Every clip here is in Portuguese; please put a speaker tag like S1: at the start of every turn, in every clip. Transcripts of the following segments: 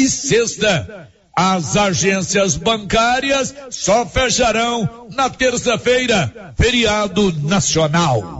S1: e sexta. As agências bancárias só fecharão na terça-feira, feriado nacional.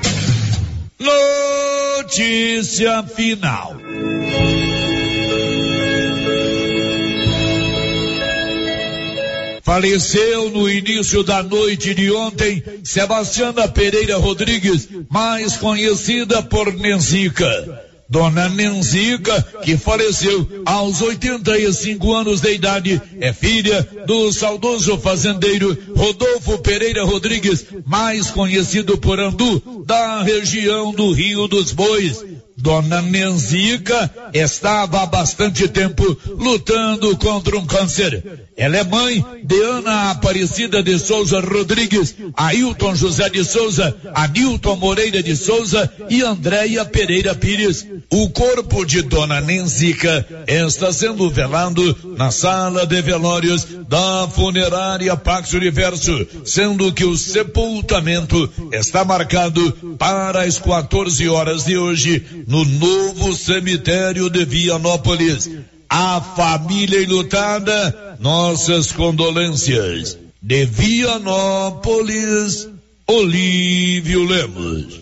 S1: Notícia final. Faleceu no início da noite de ontem Sebastiana Pereira Rodrigues, mais conhecida por Nenzica. Dona Nenzica, que faleceu aos 85 anos de idade, é filha do saudoso fazendeiro Rodolfo Pereira Rodrigues, mais conhecido por Andu, da região do Rio dos Bois. Dona Nenzica estava há bastante tempo lutando contra um câncer. Ela é mãe de Ana Aparecida de Souza Rodrigues, Ailton José de Souza, Anilton Moreira de Souza e Andréia Pereira Pires. O corpo de Dona Nenzica está sendo velado na sala de velórios da funerária Pax Universo, sendo que o sepultamento está marcado para as 14 horas de hoje no novo cemitério de Vianópolis. A família enlutada, nossas condolências. De Vianópolis, Olívio Lemos.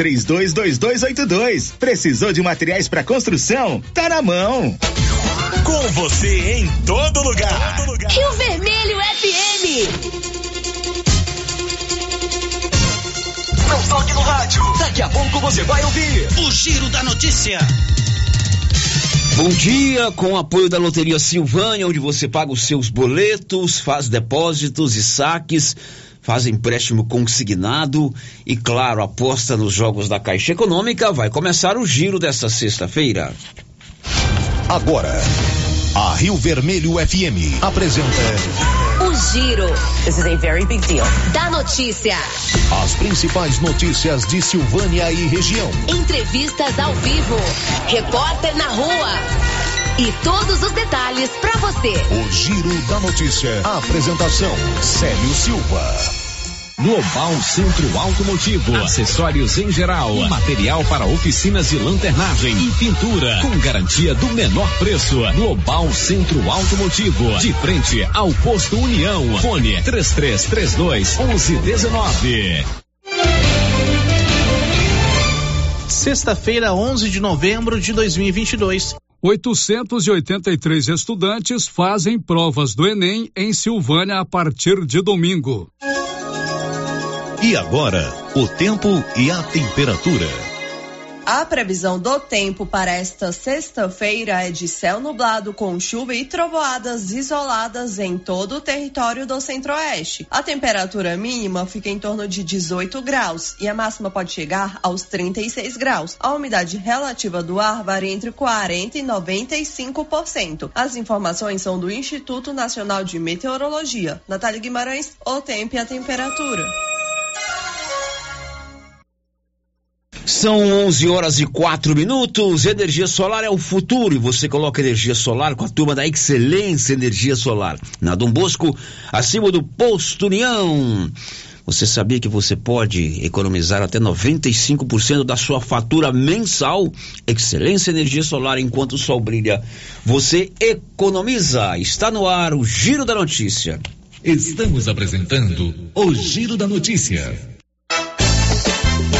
S2: três 322282. Precisou de materiais para construção? Tá na mão.
S3: Com você em todo lugar. Todo lugar.
S4: Rio Vermelho FM.
S3: Não toque no rádio. Daqui a pouco você vai ouvir o Giro da Notícia.
S5: Bom dia, com o apoio da Loteria Silvânia, onde você paga os seus boletos, faz depósitos e saques faz empréstimo consignado e, claro, aposta nos jogos da Caixa Econômica. Vai começar o giro desta sexta-feira.
S6: Agora, a Rio Vermelho FM apresenta.
S4: O Giro. This is a very big deal. Da notícia.
S6: As principais notícias de Silvânia e região.
S4: Entrevistas ao vivo. Repórter na rua. E todos os detalhes para você.
S6: O Giro da Notícia. A apresentação: Célio Silva.
S7: Global Centro Automotivo, acessórios em geral, material para oficinas de lanternagem e pintura, com garantia do menor preço. Global Centro Automotivo, de frente ao posto União. Fone 3332 1119.
S8: Sexta-feira, 11 de novembro de 2022.
S9: 883 estudantes fazem provas do Enem em Silvânia a partir de domingo.
S6: E agora, o tempo e a temperatura.
S10: A previsão do tempo para esta sexta-feira é de céu nublado com chuva e trovoadas isoladas em todo o território do centro-oeste. A temperatura mínima fica em torno de 18 graus e a máxima pode chegar aos 36 graus. A umidade relativa do ar varia entre 40 e 95%. As informações são do Instituto Nacional de Meteorologia. Natália Guimarães, o tempo e a temperatura.
S5: São 11 horas e 4 minutos. Energia solar é o futuro e você coloca energia solar com a turma da Excelência Energia Solar. Na Dom Bosco, acima do Posto União. Você sabia que você pode economizar até 95% da sua fatura mensal? Excelência Energia Solar, enquanto o sol brilha, você economiza. Está no ar o Giro da Notícia.
S7: Estamos apresentando o Giro da Notícia.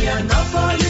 S11: Vianópolis,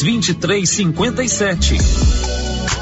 S12: 2357.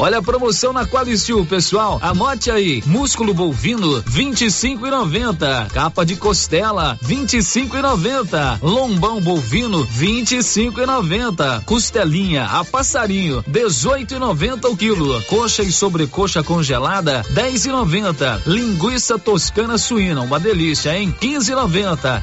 S12: Olha a promoção na Qualicil, pessoal. Anote aí. Músculo bovino, 25 e 90. Capa de costela, 25 e 90. Lombão bovino, 25 e 90. Costelinha a passarinho, 18 e 90 o quilo. Coxa e sobrecoxa congelada, 10 e 90. Linguiça toscana suína, uma delícia, hein? 15 e 90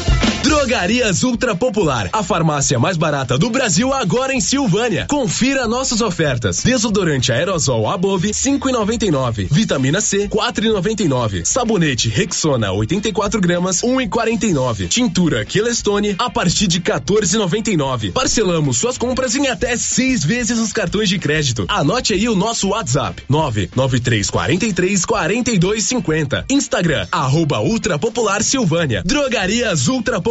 S13: Drogarias Ultra Popular, a farmácia mais barata do Brasil agora em Silvânia. Confira nossas ofertas. Desodorante aerosol Above 5,99. Vitamina C 4,99. Sabonete Rexona 84 gramas 1,49. Tintura Quelestone a partir de 14,99. Parcelamos suas compras em até seis vezes os cartões de crédito. Anote aí o nosso WhatsApp 99343 4250. Instagram arroba Ultra Popular Silvânia. Drogarias Ultra Popular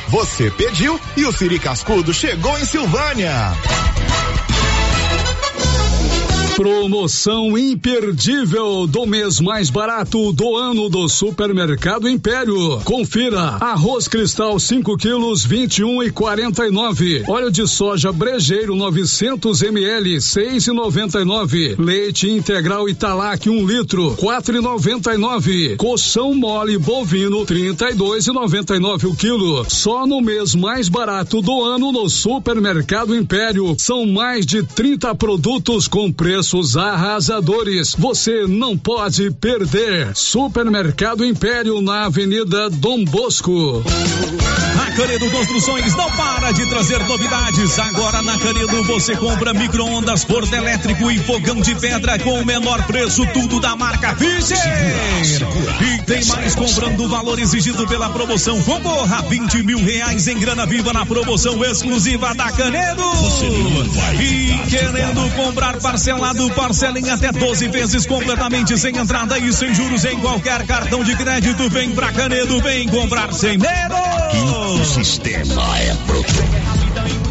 S14: Você pediu e o Siri Cascudo chegou em Silvânia.
S9: Promoção imperdível do mês mais barato do ano do Supermercado Império. Confira: arroz cristal 5 quilos 21 e 49. Óleo de soja brejeiro 900 ml 6 e 99. Leite integral Italac 1 um litro 4 e 99. Coção mole bovino 32 e 99 o quilo. Só no mês mais barato do ano no Supermercado Império são mais de 30 produtos com preço preços arrasadores. Você não pode perder. Supermercado Império na Avenida Dom Bosco.
S15: A Canedo Construções não para de trazer novidades. Agora na Canedo você compra micro-ondas, forno elétrico e fogão de pedra com o menor preço, tudo da marca Fischer. E tem mais comprando o valor exigido pela promoção. Concorra a 20 mil reais em grana viva na promoção exclusiva da Canedo. E querendo comprar parcelado, parcela em até 12 vezes completamente sem entrada e sem juros em qualquer cartão de crédito. Vem pra Canedo, vem comprar sem medo.
S5: O sistema é pronto.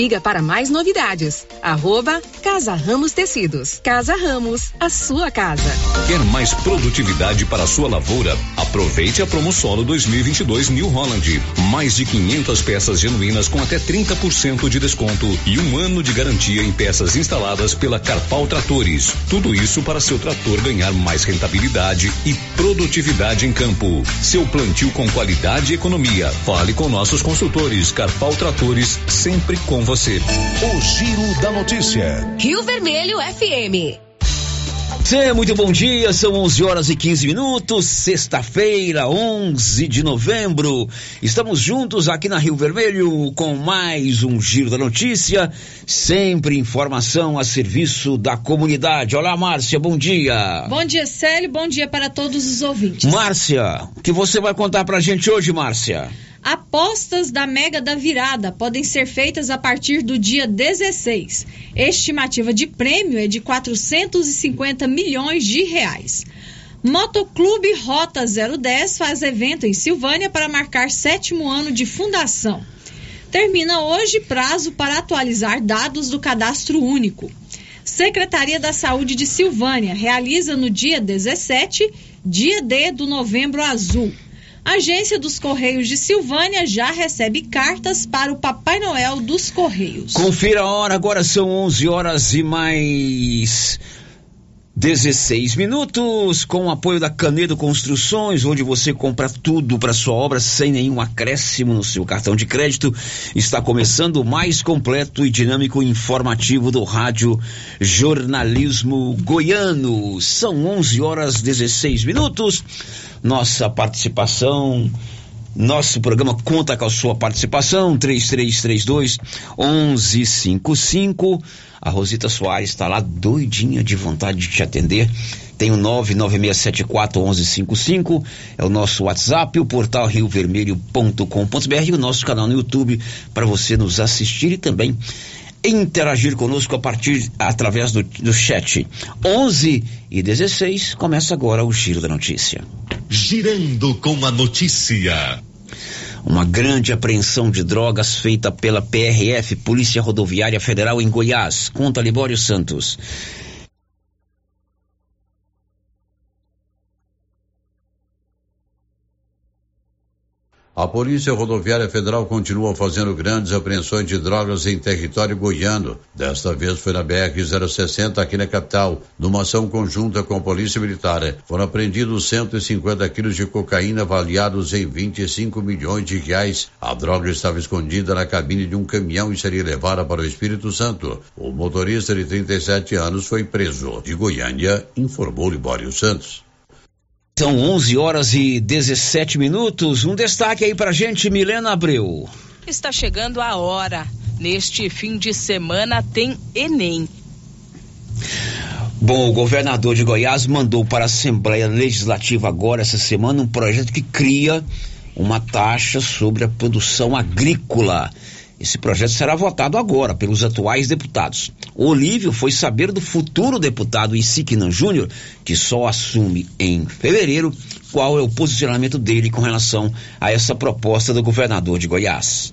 S16: Siga para mais novidades. Arroba Casa Ramos Tecidos. Casa Ramos, a sua casa.
S7: Quer mais produtividade para a sua lavoura? Aproveite a Promosolo 2022 New Holland. Mais de 500 peças genuínas com até 30% de desconto e um ano de garantia em peças instaladas pela Carpal Tratores. Tudo isso para seu trator ganhar mais rentabilidade e produtividade em campo. Seu plantio com qualidade e economia. Fale com nossos consultores Carpal Tratores, sempre com você.
S6: O Giro da Notícia.
S4: Rio Vermelho FM.
S5: Sim, muito bom dia, são 11 horas e 15 minutos, sexta-feira, 11 de novembro. Estamos juntos aqui na Rio Vermelho com mais um Giro da Notícia, sempre informação a serviço da comunidade. Olá, Márcia, bom dia.
S17: Bom dia, Célio, bom dia para todos os ouvintes.
S5: Márcia, o que você vai contar pra gente hoje, Márcia?
S17: Apostas da Mega da Virada podem ser feitas a partir do dia 16. Estimativa de prêmio é de 450 milhões de reais. Motoclube Rota 010 faz evento em Silvânia para marcar sétimo ano de fundação. Termina hoje prazo para atualizar dados do cadastro único. Secretaria da Saúde de Silvânia realiza no dia 17, dia D do Novembro Azul. A Agência dos Correios de Silvânia já recebe cartas para o Papai Noel dos Correios.
S5: Confira a hora, agora são 11 horas e mais 16 minutos, com o apoio da Canedo Construções, onde você compra tudo para sua obra sem nenhum acréscimo no seu cartão de crédito. Está começando o mais completo e dinâmico informativo do rádio Jornalismo Goiano. São 11 horas 16 minutos. Nossa participação nosso programa conta com a sua participação, 3332 1155. A Rosita Soares está lá doidinha de vontade de te atender. Tem o 99674 1155, é o nosso WhatsApp, o portal riovermelho.com.br e o nosso canal no YouTube para você nos assistir e também interagir conosco a partir através do, do chat. 11 e 16 começa agora o giro da notícia.
S6: Girando com a notícia.
S5: Uma grande apreensão de drogas feita pela PRF, Polícia Rodoviária Federal em Goiás. Conta Libório Santos.
S18: A Polícia Rodoviária Federal continua fazendo grandes apreensões de drogas em território goiano. Desta vez foi na BR-060 aqui na capital. Numa ação conjunta com a Polícia Militar, foram apreendidos 150 quilos de cocaína avaliados em 25 milhões de reais. A droga estava escondida na cabine de um caminhão e seria levada para o Espírito Santo. O motorista de 37 anos foi preso. De Goiânia, informou Libório Santos.
S5: São 11 horas e 17 minutos. Um destaque aí pra gente, Milena Abreu.
S19: Está chegando a hora. Neste fim de semana tem Enem.
S5: Bom, o governador de Goiás mandou para a Assembleia Legislativa agora, essa semana, um projeto que cria uma taxa sobre a produção agrícola. Esse projeto será votado agora pelos atuais deputados. O Olívio foi saber do futuro deputado Isiquinan Júnior, que só assume em fevereiro, qual é o posicionamento dele com relação a essa proposta do governador de Goiás.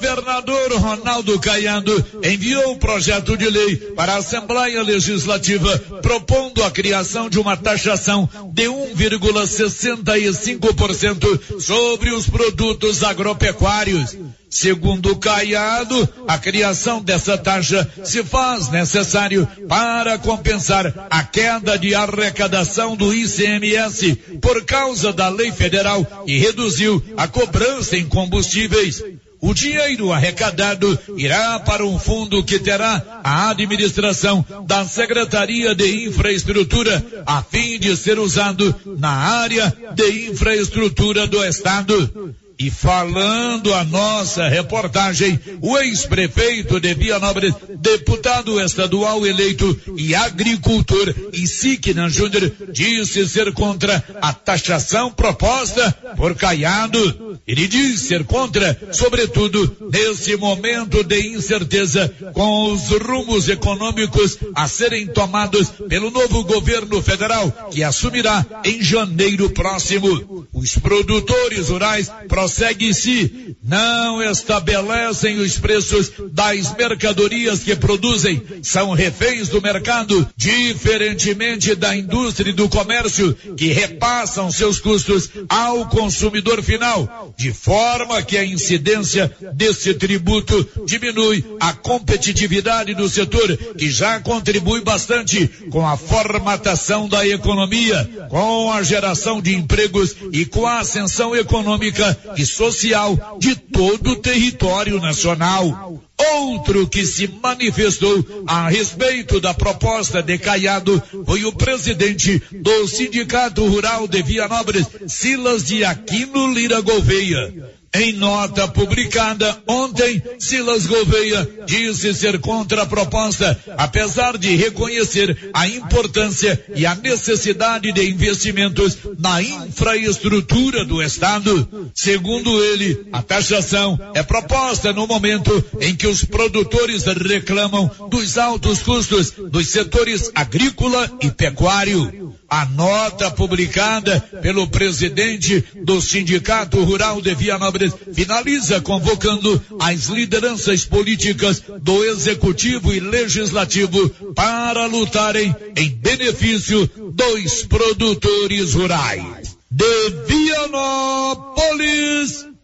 S1: O governador Ronaldo Caiado enviou um projeto de lei para a Assembleia Legislativa propondo a criação de uma taxação de 1,65% sobre os produtos agropecuários. Segundo Caiado, a criação dessa taxa se faz necessário para compensar a queda de arrecadação do ICMS por causa da lei federal que reduziu a cobrança em combustíveis. O dinheiro arrecadado irá para um fundo que terá a administração da Secretaria de Infraestrutura, a fim de ser usado na área de infraestrutura do Estado. E falando a nossa reportagem, o ex-prefeito de Vianópolis, deputado estadual eleito e agricultor Isiquinan Júnior, disse ser contra a taxação proposta por Caiado. Ele diz ser contra, sobretudo, nesse momento de incerteza com os rumos econômicos a serem tomados pelo novo governo federal, que assumirá em janeiro próximo. Os produtores rurais prosseguem segue em si, não estabelecem os preços das mercadorias que produzem, são reféns do mercado, diferentemente da indústria e do comércio, que repassam seus custos ao consumidor final, de forma que a incidência desse tributo diminui. A competitividade do setor, que já contribui bastante com a formatação da economia, com a geração de empregos e com a ascensão econômica e social de todo o território nacional. Outro que se manifestou a respeito da proposta de Caiado foi o presidente do Sindicato Rural de Vianópolis, Silas de Aquino Lira Gouveia. Em nota publicada ontem, Silas Gouveia disse ser contra a proposta, apesar de reconhecer a importância e a necessidade de investimentos na infraestrutura do Estado. Segundo ele, a taxação é proposta no momento em que os produtores reclamam dos altos custos dos setores agrícola e pecuário. A nota publicada pelo presidente do Sindicato Rural de Vianópolis finaliza convocando as lideranças políticas do Executivo e Legislativo para lutarem em benefício dos produtores rurais. De Vianópolis,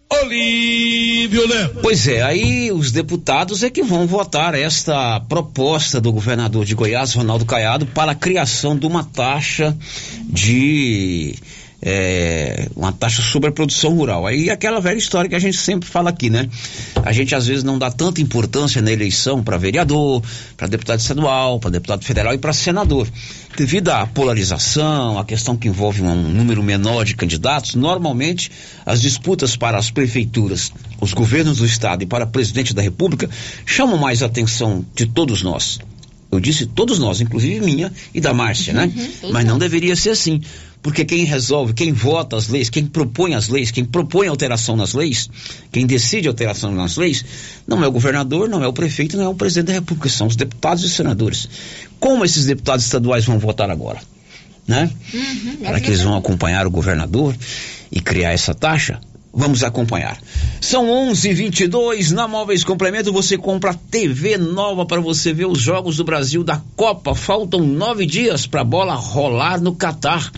S1: Olívio Lemos.
S5: Pois é, aí os deputados é que vão votar esta proposta do governador de Goiás, Ronaldo Caiado, para a criação de uma taxa de é, uma taxa sobre a produção rural. Aí aquela velha história que a gente sempre fala aqui, né? A gente às vezes não dá tanta importância na eleição para vereador, para deputado estadual, para deputado federal e para senador. Devido à polarização, a questão que envolve um número menor de candidatos, normalmente as disputas para as prefeituras, os governos do estado e para presidente da república chamam mais a atenção de todos nós. Eu disse todos nós, inclusive minha e da Márcia, né?
S17: Uhum,
S5: Mas não deveria ser assim. Porque quem resolve, quem vota as leis, quem propõe as leis, quem propõe alteração nas leis, quem decide alteração nas leis, não é o governador, não é o prefeito, não é o presidente da República, são os deputados e senadores. Como esses deputados estaduais vão votar agora? Né? Será que eles vão acompanhar o governador e criar essa taxa? Vamos acompanhar. São 11:22 na Móveis Complemento. Você compra TV nova para você ver os jogos do Brasil da Copa. Faltam nove dias para a bola rolar no Catar.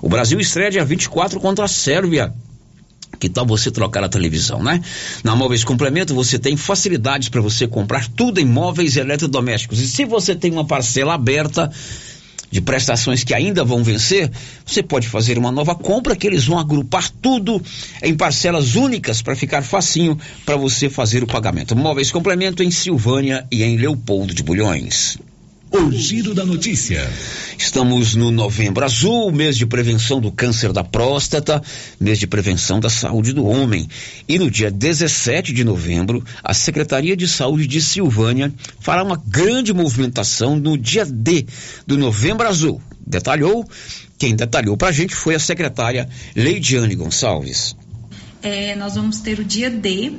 S5: O Brasil estreia dia 24 contra a Sérvia. Que tal você trocar a televisão, né? Na Móveis Complemento você tem facilidades para você comprar tudo em móveis eletrodomésticos. E se você tem uma parcela aberta de prestações que ainda vão vencer, você pode fazer uma nova compra que eles vão agrupar tudo em parcelas únicas para ficar facinho para você fazer o pagamento. Móveis Complemento em Silvânia e em Leopoldo de Bulhões.
S7: O giro da notícia.
S5: Estamos no Novembro Azul, mês de prevenção do câncer da próstata, mês de prevenção da saúde do homem. E no dia 17 de novembro, a Secretaria de Saúde de Silvânia fará uma grande movimentação no dia D do Novembro Azul. Detalhou? Quem detalhou pra gente foi a secretária Leidiane Gonçalves.
S20: É, nós vamos ter o dia D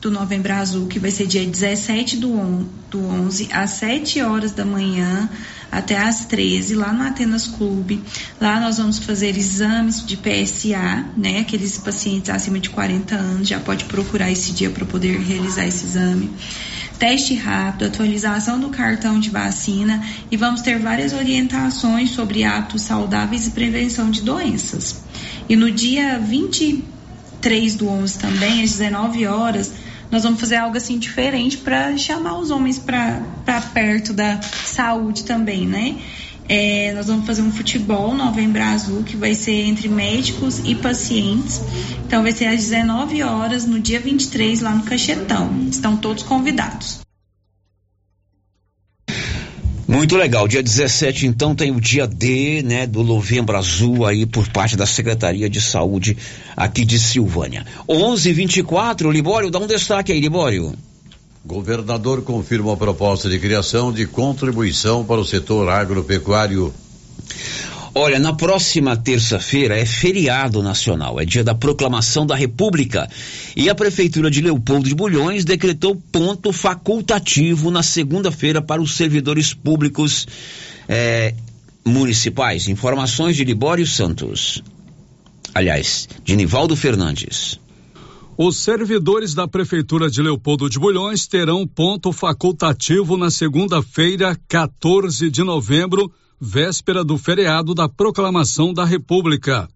S20: do Novembro Azul, que vai ser dia 17 do, on, do 11, às 7 horas da manhã até às 13, lá no Atenas Clube. Lá nós vamos fazer exames de PSA, né? Aqueles pacientes acima de 40 anos já pode procurar esse dia para poder realizar esse exame. Teste rápido, atualização do cartão de vacina e vamos ter várias orientações sobre hábitos saudáveis e prevenção de doenças. E no dia 23 do 11 também, às 19 horas, nós vamos fazer algo assim diferente para chamar os homens para perto da saúde também, né? É, nós vamos fazer um futebol Novembro Azul, que vai ser entre médicos e pacientes. Então, vai ser às 19 horas, no dia 23, lá no Cachetão. Estão todos convidados.
S5: Muito legal. Dia 17, então, tem o dia D, né, do Novembro Azul aí por parte da Secretaria de Saúde aqui de Silvânia. 11:24, Libório, dá um destaque aí, Libório.
S18: Governador confirma a proposta de criação de contribuição para o setor agropecuário.
S5: Olha, na próxima terça-feira é feriado nacional, é dia da proclamação da República. E a Prefeitura de Leopoldo de Bulhões decretou ponto facultativo na segunda-feira para os servidores públicos eh, municipais. Informações de Libório Santos. Aliás, de Nivaldo Fernandes.
S9: Os servidores da Prefeitura de Leopoldo de Bulhões terão ponto facultativo na segunda-feira, 14 de novembro, véspera do feriado da Proclamação da República.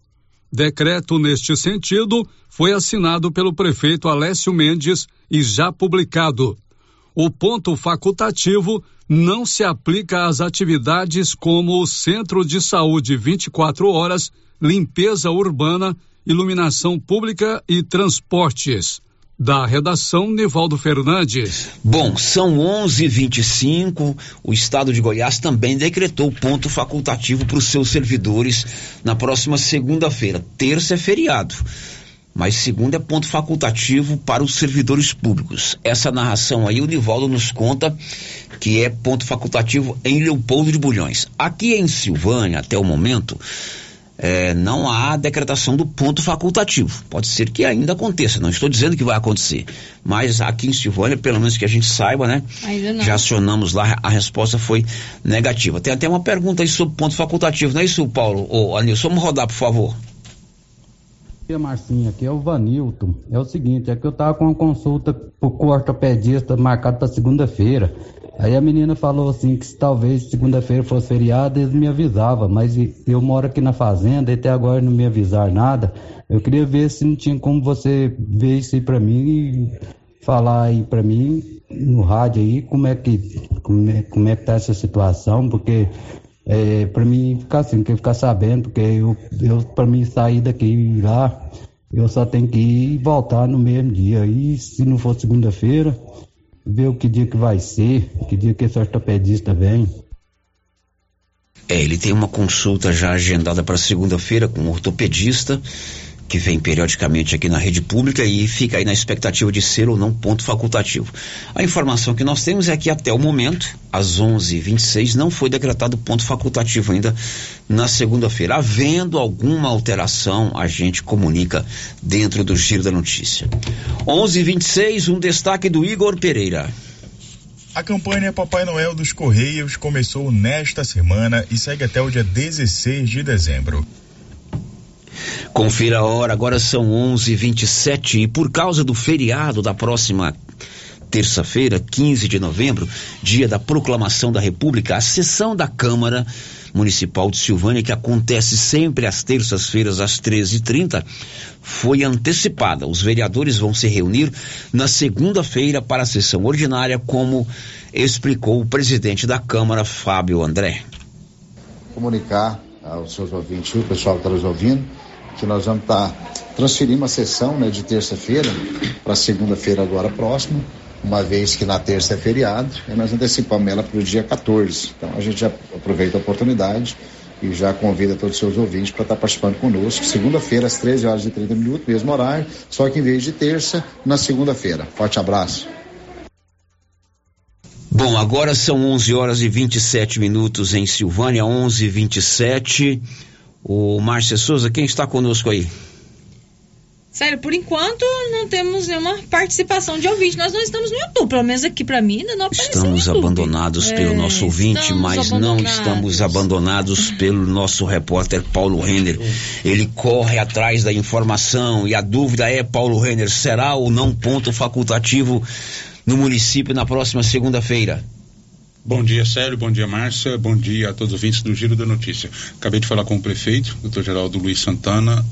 S9: Decreto neste sentido foi assinado pelo prefeito Alessio Mendes e já publicado. O ponto facultativo não se aplica às atividades como o Centro de Saúde 24 horas, limpeza urbana, iluminação pública e transportes. Da redação, Nivaldo Fernandes.
S5: Bom, são 11:25. O estado de Goiás também decretou ponto facultativo para os seus servidores na próxima segunda-feira. Terça é feriado, mas segunda é ponto facultativo para os servidores públicos. Essa narração aí, o Nivaldo nos conta que é ponto facultativo em Leopoldo de Bulhões. Aqui em Silvânia, até o momento, é, não há decretação do ponto facultativo. Pode ser que ainda aconteça, não estou dizendo que vai acontecer. Mas aqui em Silvânia, pelo menos que a gente saiba, né?
S17: Ainda não.
S5: Já acionamos lá, a resposta foi negativa. Tem até uma pergunta aí sobre ponto facultativo, não é isso, Paulo? Ô, Anilson, vamos rodar, por favor.
S21: Aqui, Marcinho, aqui é o Vanilton. É o seguinte, é que eu tava com uma consulta pro ortopedista marcada para segunda-feira. Aí a menina falou assim que se talvez segunda-feira fosse feriado, eles me avisavam, mas eu moro aqui na fazenda e até agora não me avisaram nada. Eu queria ver se não tinha como você ver isso aí pra mim e falar aí pra mim no rádio aí como é que como é, como é que tá essa situação, porque é, pra mim ficar assim, quer ficar sabendo, porque eu, eu pra mim sair daqui e ir lá, eu só tenho que ir e voltar no mesmo dia. E se não for segunda-feira, ver o que dia que vai ser, que dia que esse ortopedista vem.
S5: É, ele tem uma consulta já agendada para segunda-feira com um ortopedista que vem periodicamente aqui na rede pública e fica aí na expectativa de ser ou não ponto facultativo. A informação que nós temos é que até o momento, às 11:26, não foi decretado ponto facultativo ainda na segunda-feira. Havendo alguma alteração, a gente comunica dentro do giro da notícia. 11:26, um destaque do Igor Pereira.
S22: A campanha Papai Noel dos Correios começou nesta semana e segue até o dia 16 de dezembro.
S5: Confira a hora, agora são 11:27 e por causa do feriado da próxima terça-feira, 15 de novembro, dia da proclamação da República, a sessão da Câmara Municipal de Silvânia, que acontece sempre às terças-feiras às 13h30, foi antecipada. Os vereadores vão se reunir na segunda-feira para a sessão ordinária, como explicou o presidente da Câmara, Fábio André.
S23: Comunicar aos seus ouvintes, o pessoal que está nos ouvindo, que nós vamos estar tá transferindo a sessão né, de terça-feira para segunda-feira agora próxima, uma vez que na terça é feriado, e nós antecipamos ela para o dia 14. Então a gente já aproveita a oportunidade e já convida todos os seus ouvintes para estar tá participando conosco. Segunda-feira, às 13 horas e 30 minutos, mesmo horário, só que em vez de terça, na segunda-feira. Forte abraço.
S5: Bom, agora são 11 horas e 27 minutos em Silvânia, 11 e 27 o Márcio Souza, quem está conosco aí?
S17: Sério, por enquanto não temos nenhuma participação de ouvinte. Nós não estamos no YouTube, pelo menos aqui para mim ainda não apareceu
S5: Estamos abandonados é, pelo nosso ouvinte, mas não estamos abandonados pelo nosso repórter Paulo Renner. Ele corre atrás da informação e a dúvida é, Paulo Renner, será ou não ponto facultativo no município na próxima segunda-feira?
S24: Bom dia, Sérgio. Bom dia, Márcia. Bom dia a todos os ouvintes do Giro da Notícia. Acabei de falar com o prefeito, doutor Geraldo Luiz Santana.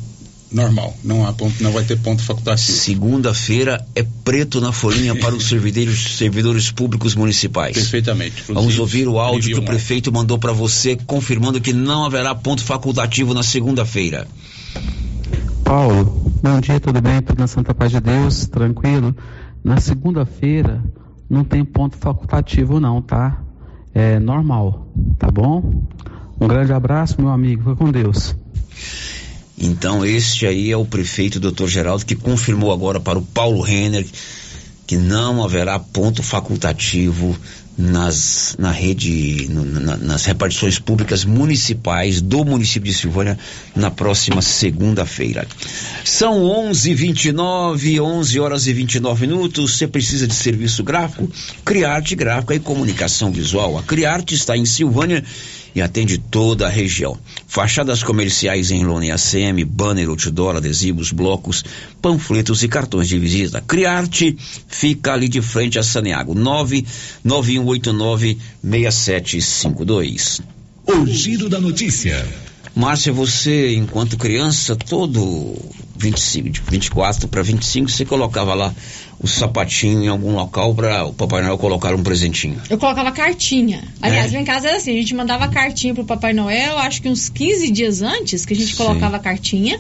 S24: Normal, não, há ponto, não vai ter ponto facultativo.
S5: Segunda-feira é preto na folhinha para os servidores, servidores públicos municipais.
S24: Perfeitamente.
S5: Vamos ouvir o áudio que o prefeito mandou para você, confirmando que não haverá ponto facultativo na segunda-feira.
S25: Paulo, bom dia, tudo bem? Tudo na Santa Paz de Deus, tranquilo? Na segunda-feira, não tem ponto facultativo não, tá? É normal, tá bom? Um grande abraço, meu amigo. Fica com Deus.
S5: Então, este aí é o prefeito Dr. Geraldo que confirmou agora para o Paulo Renner que não haverá ponto facultativo nas, na rede, no, na, nas repartições públicas municipais do município de Silvânia na próxima segunda-feira. São 11:29, 11 horas e 29 minutos. Você precisa de serviço gráfico? Criarte Gráfica e Comunicação Visual. A Criarte está em Silvânia e atende toda a região. Fachadas comerciais em lona e ACM, banner, outdoor, adesivos, blocos, panfletos e cartões de visita. Criarte fica ali de frente a Saneago, 991896752.
S7: O giro da notícia.
S5: Márcia, você, enquanto criança, todo 25, de 24 para 25, você colocava lá o sapatinho em algum local para o Papai Noel colocar um presentinho.
S17: Eu colocava cartinha. Aliás,
S5: É?
S17: em casa era assim, a gente mandava cartinha pro Papai Noel, acho que uns 15 dias antes que a gente
S5: Sim.
S17: colocava a cartinha.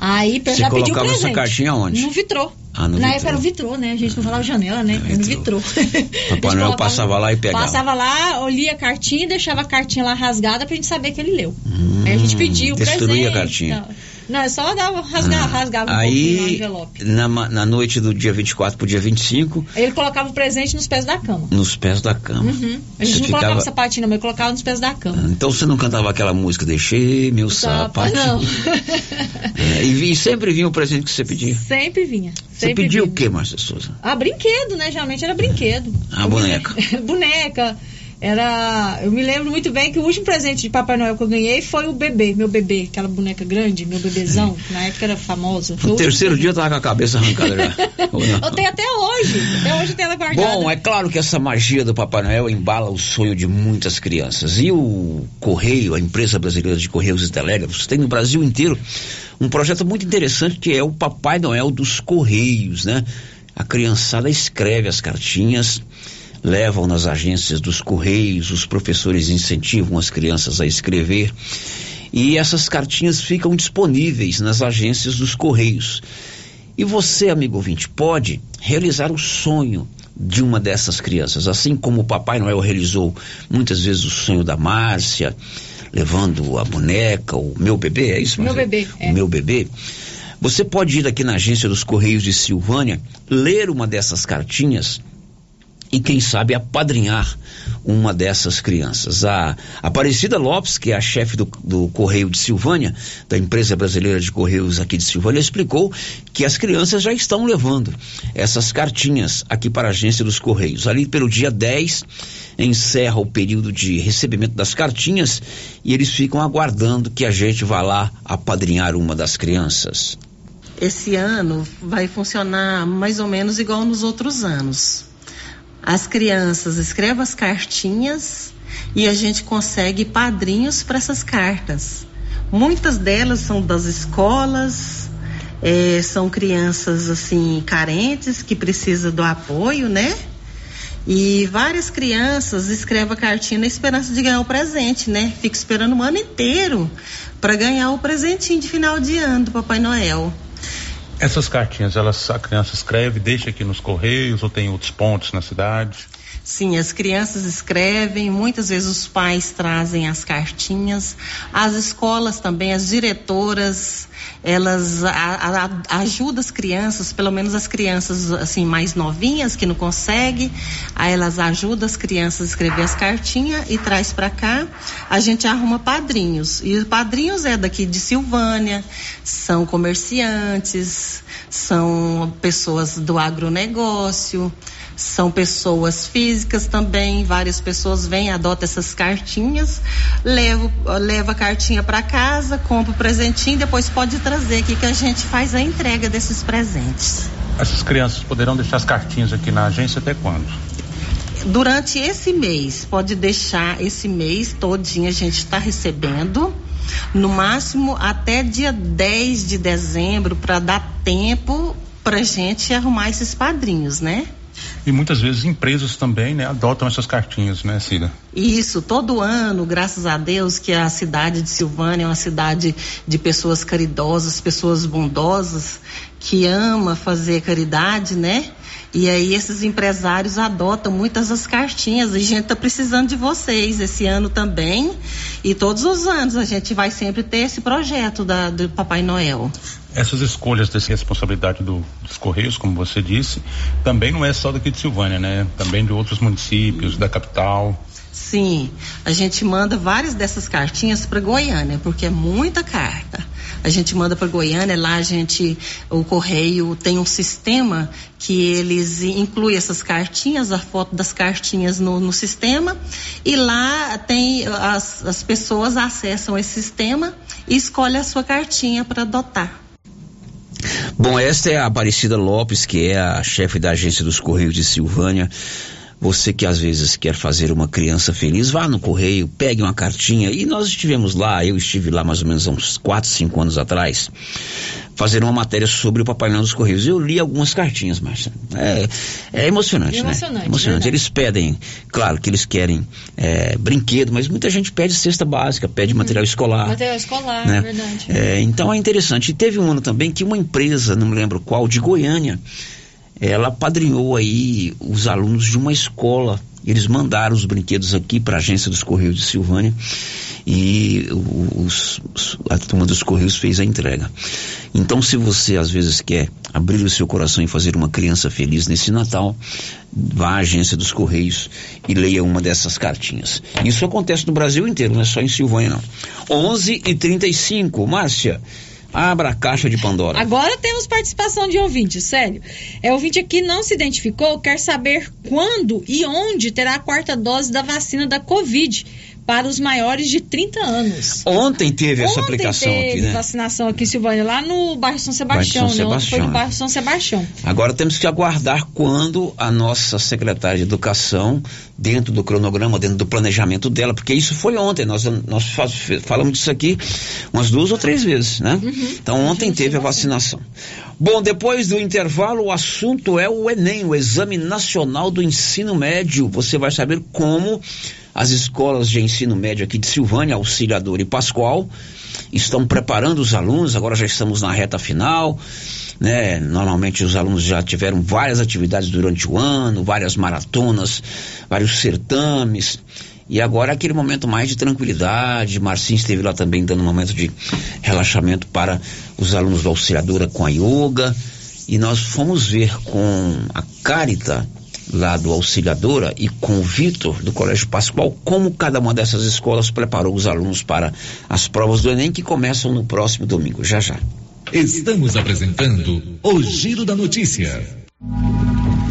S17: Aí
S5: Você
S17: já pediu
S5: colocava essa
S17: presente.
S5: cartinha onde?
S17: No vitrô.
S5: Ah, no
S17: Na
S5: vitrô.
S17: época era o vitrô, né? A gente não falava janela, né? Era no vitrô.
S5: Papai Noel passava lá e pegava.
S17: Passava lá, olhia a cartinha e deixava a cartinha lá rasgada pra gente saber que ele leu. Aí a gente pediu o
S5: Hum, destruía
S17: presente.
S5: a cartinha.
S17: Não, não é só dava, rasgava, rasgava um pouquinho lá no
S5: Aí,
S17: envelope.
S5: na, na noite do dia 24 pro dia 25,
S17: Aí ele colocava o presente nos pés da cama.
S5: nos pés da cama.
S17: Uhum. A gente
S5: Você
S17: não colocava
S5: ficava-
S17: sapatinho, não, mas colocava nos pés da cama.
S5: Então você não cantava aquela música, deixei meu
S17: Sapa,
S5: sapatinho.
S17: não.
S5: É, e, vi- sempre vinha o presente que você pedia.
S17: Sempre vinha.
S5: Você
S17: Sempre
S5: pedia o
S17: vinha.
S5: que, Márcia Souza?
S17: Ah, brinquedo, né? Geralmente era brinquedo.
S5: A
S17: Eu me
S5: boneca.
S17: boneca. Era. Eu me lembro muito bem que o último presente de Papai Noel que eu ganhei foi o bebê, meu bebê, aquela boneca grande, meu bebezão, que na época era famosa. Foi o
S5: terceiro dia eu tava com a cabeça arrancada já.
S17: Eu tenho até hoje. Até hoje eu tenho ela guardada.
S5: Bom, é claro que essa magia do Papai Noel embala o sonho de muitas crianças. E o Correio, a empresa brasileira de Correios e Telégrafos, tem no Brasil inteiro um projeto muito interessante que é o Papai Noel dos Correios, né? A criançada escreve as cartinhas, levam nas agências dos Correios, os professores incentivam as crianças a escrever. E essas cartinhas ficam disponíveis nas agências dos Correios. E você, amigo ouvinte, pode realizar o sonho de uma dessas crianças, assim como o Papai Noel realizou muitas vezes o sonho da Márcia, levando a boneca, o meu bebê, é isso?
S17: Meu bebê,
S5: O
S17: é.
S5: meu bebê. Você pode ir aqui na agência dos Correios de Silvânia, ler uma dessas cartinhas e quem sabe apadrinhar uma dessas crianças. A Aparecida Lopes, que é a chefe do, do Correio de Silvânia, da empresa brasileira de Correios aqui de Silvânia, explicou que as crianças já estão levando essas cartinhas aqui para a agência dos Correios. Ali pelo dia 10 encerra o período de recebimento das cartinhas e eles ficam aguardando que a gente vá lá apadrinhar uma das crianças.
S26: Esse ano vai funcionar mais ou menos igual nos outros anos. As crianças escrevem as cartinhas e a gente consegue padrinhos para essas cartas. Muitas delas são das escolas, eh, são crianças assim carentes que precisam do apoio, né? E várias crianças escrevem a cartinha na esperança de ganhar o presente, né? Fica esperando o ano inteiro para ganhar o presentinho de final de ano do Papai Noel.
S24: Essas cartinhas, elas, a criança escreve, deixa aqui nos correios ou tem outros pontos na cidade?
S26: Sim, as crianças escrevem, muitas vezes os pais trazem as cartinhas, as escolas também, as diretoras, elas a- a- ajudam as crianças, pelo menos as crianças assim mais novinhas que não conseguem, aí elas ajudam as crianças a escrever as cartinhas e traz para cá. A gente arruma padrinhos e os padrinhos é daqui de Silvânia, são comerciantes, são pessoas do agronegócio são pessoas físicas também, várias pessoas vêm, adotam essas cartinhas, leva, leva a cartinha para casa, compra o presentinho, depois pode trazer aqui que a gente faz a entrega desses presentes.
S24: Essas crianças poderão deixar as cartinhas aqui na agência até quando?
S26: Durante esse mês, pode deixar esse mês todinho a gente está recebendo, no máximo até dia 10 de dezembro, para dar tempo para gente arrumar esses padrinhos, né?
S24: E muitas vezes empresas também, né, adotam essas cartinhas, né, Cida?
S26: Isso, todo ano, graças a Deus, que a cidade de Silvânia é uma cidade de pessoas caridosas, pessoas bondosas, que ama fazer caridade, né? E aí esses empresários adotam muitas as cartinhas. A gente está precisando de vocês esse ano também. E todos os anos a gente vai sempre ter esse projeto da, do Papai Noel.
S24: Essas escolhas dessa responsabilidade do- dos Correios, como você disse, também não é só daqui de Silvânia, né? Também de outros municípios, da capital.
S26: Sim, a gente manda várias dessas cartinhas para Goiânia, porque é muita carta. a gente manda para Goiânia, lá a gente, o correio tem um sistema que eles incluem essas cartinhas, a foto das cartinhas no, no sistema, e lá tem as, as pessoas acessam esse sistema e escolhem a sua cartinha para adotar.
S5: Bom, esta é a Aparecida Lopes, que é a chefe da agência dos Correios de Silvânia. Você que às vezes quer fazer uma criança feliz, vá no correio, pegue uma cartinha. E nós estivemos lá, eu estive lá mais ou menos há uns 4, 5 anos atrás, fazer uma matéria sobre o Papai Noel dos Correios. Eu li algumas cartinhas, Márcia. É, é emocionante,
S17: emocionante,
S5: né? Emocionante. Eles pedem, claro que eles querem é, brinquedo, mas muita gente pede cesta básica, pede uhum. material escolar.
S17: Material escolar, né? verdade.
S5: É, então é interessante. E teve um ano também que uma empresa, não me lembro qual, de Goiânia, ela padrinhou aí os alunos de uma escola. Eles mandaram os brinquedos aqui para a agência dos Correios de Silvânia e os, a turma dos Correios fez a entrega. Então, se você às vezes quer abrir o seu coração e fazer uma criança feliz nesse Natal, vá à agência dos Correios e leia uma dessas cartinhas. Isso acontece no Brasil inteiro, não é só em Silvânia, não. 11 e 35 Márcia. Abra a caixa de Pandora.
S17: Agora temos participação de ouvinte, sério. É ouvinte aqui não se identificou, quer saber quando e onde terá a quarta dose da vacina da Covid para os maiores de 30 anos.
S5: Ontem teve
S17: Ontem
S5: essa aplicação
S17: teve
S5: aqui, né?
S17: vacinação aqui, Silvânia, lá no bairro São Sebastião,
S5: Bairro São
S17: né? Ontem foi no
S5: Sebastião.
S17: bairro São Sebastião.
S5: Agora temos que aguardar quando a nossa secretária de Educação, dentro do cronograma, dentro do planejamento dela, porque isso foi ontem, nós, nós falamos disso aqui umas duas ou três vezes, né? Então ontem teve a vacinação. Bom, depois do intervalo, o assunto é o Enem, o Exame Nacional do Ensino Médio. Você vai saber como as escolas de ensino médio aqui de Silvânia, Auxiliador e Pascoal, estão preparando os alunos, agora já estamos na reta final. Né? Normalmente os alunos já tiveram várias atividades durante o ano, várias maratonas, vários certames. E agora é aquele momento mais de tranquilidade. Marcinho esteve lá também dando um momento de relaxamento para os alunos do Auxiliadora com a yoga. E nós fomos ver com a Carita lá do Auxiliadora e com o Vitor do Colégio Pascoal como cada uma dessas escolas preparou os alunos para as provas do Enem que começam no próximo domingo. Já já.
S27: Estamos apresentando o Giro da Notícia.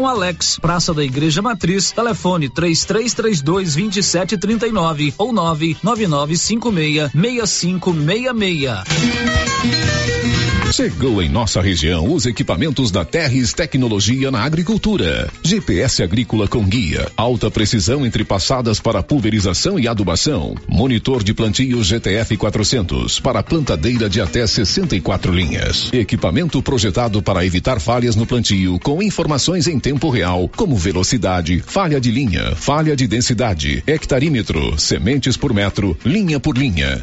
S12: o Alex, Praça da Igreja Matriz, telefone 3332 2739 ou 99956 6566.
S7: Chegou em nossa região os equipamentos da Terres Tecnologia na Agricultura. GPS agrícola com guia, alta precisão entre passadas para pulverização e adubação, monitor de plantio GTF 400 para plantadeira de até 64 linhas. Equipamento projetado para evitar falhas no plantio com informações em tempo real, como velocidade, falha de linha, falha de densidade, hectarímetro, sementes por metro, linha por linha.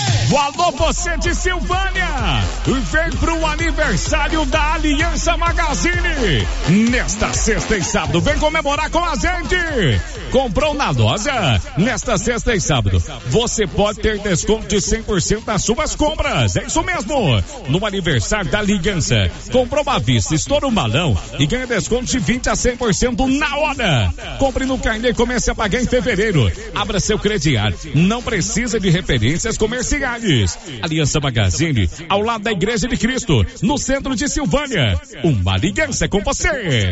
S28: Alô, você de Silvânia! Vem pro aniversário da Aliança Magazine! Nesta sexta e sábado, vem comemorar com a gente! Comprou na loja? Nesta sexta e sábado, você pode ter desconto de 100% nas suas compras. É isso mesmo! No aniversário da Aliança, comprou uma vista, estoura um balão e ganha desconto de 20 a 100% na hora. Compre no carnê e comece a pagar em fevereiro. Abra seu crediário. Não precisa de referências comerciais. Aliança Magazine, ao lado da Igreja de Cristo, no centro de Silvânia. Uma aliança com você.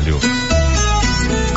S29: trabalho.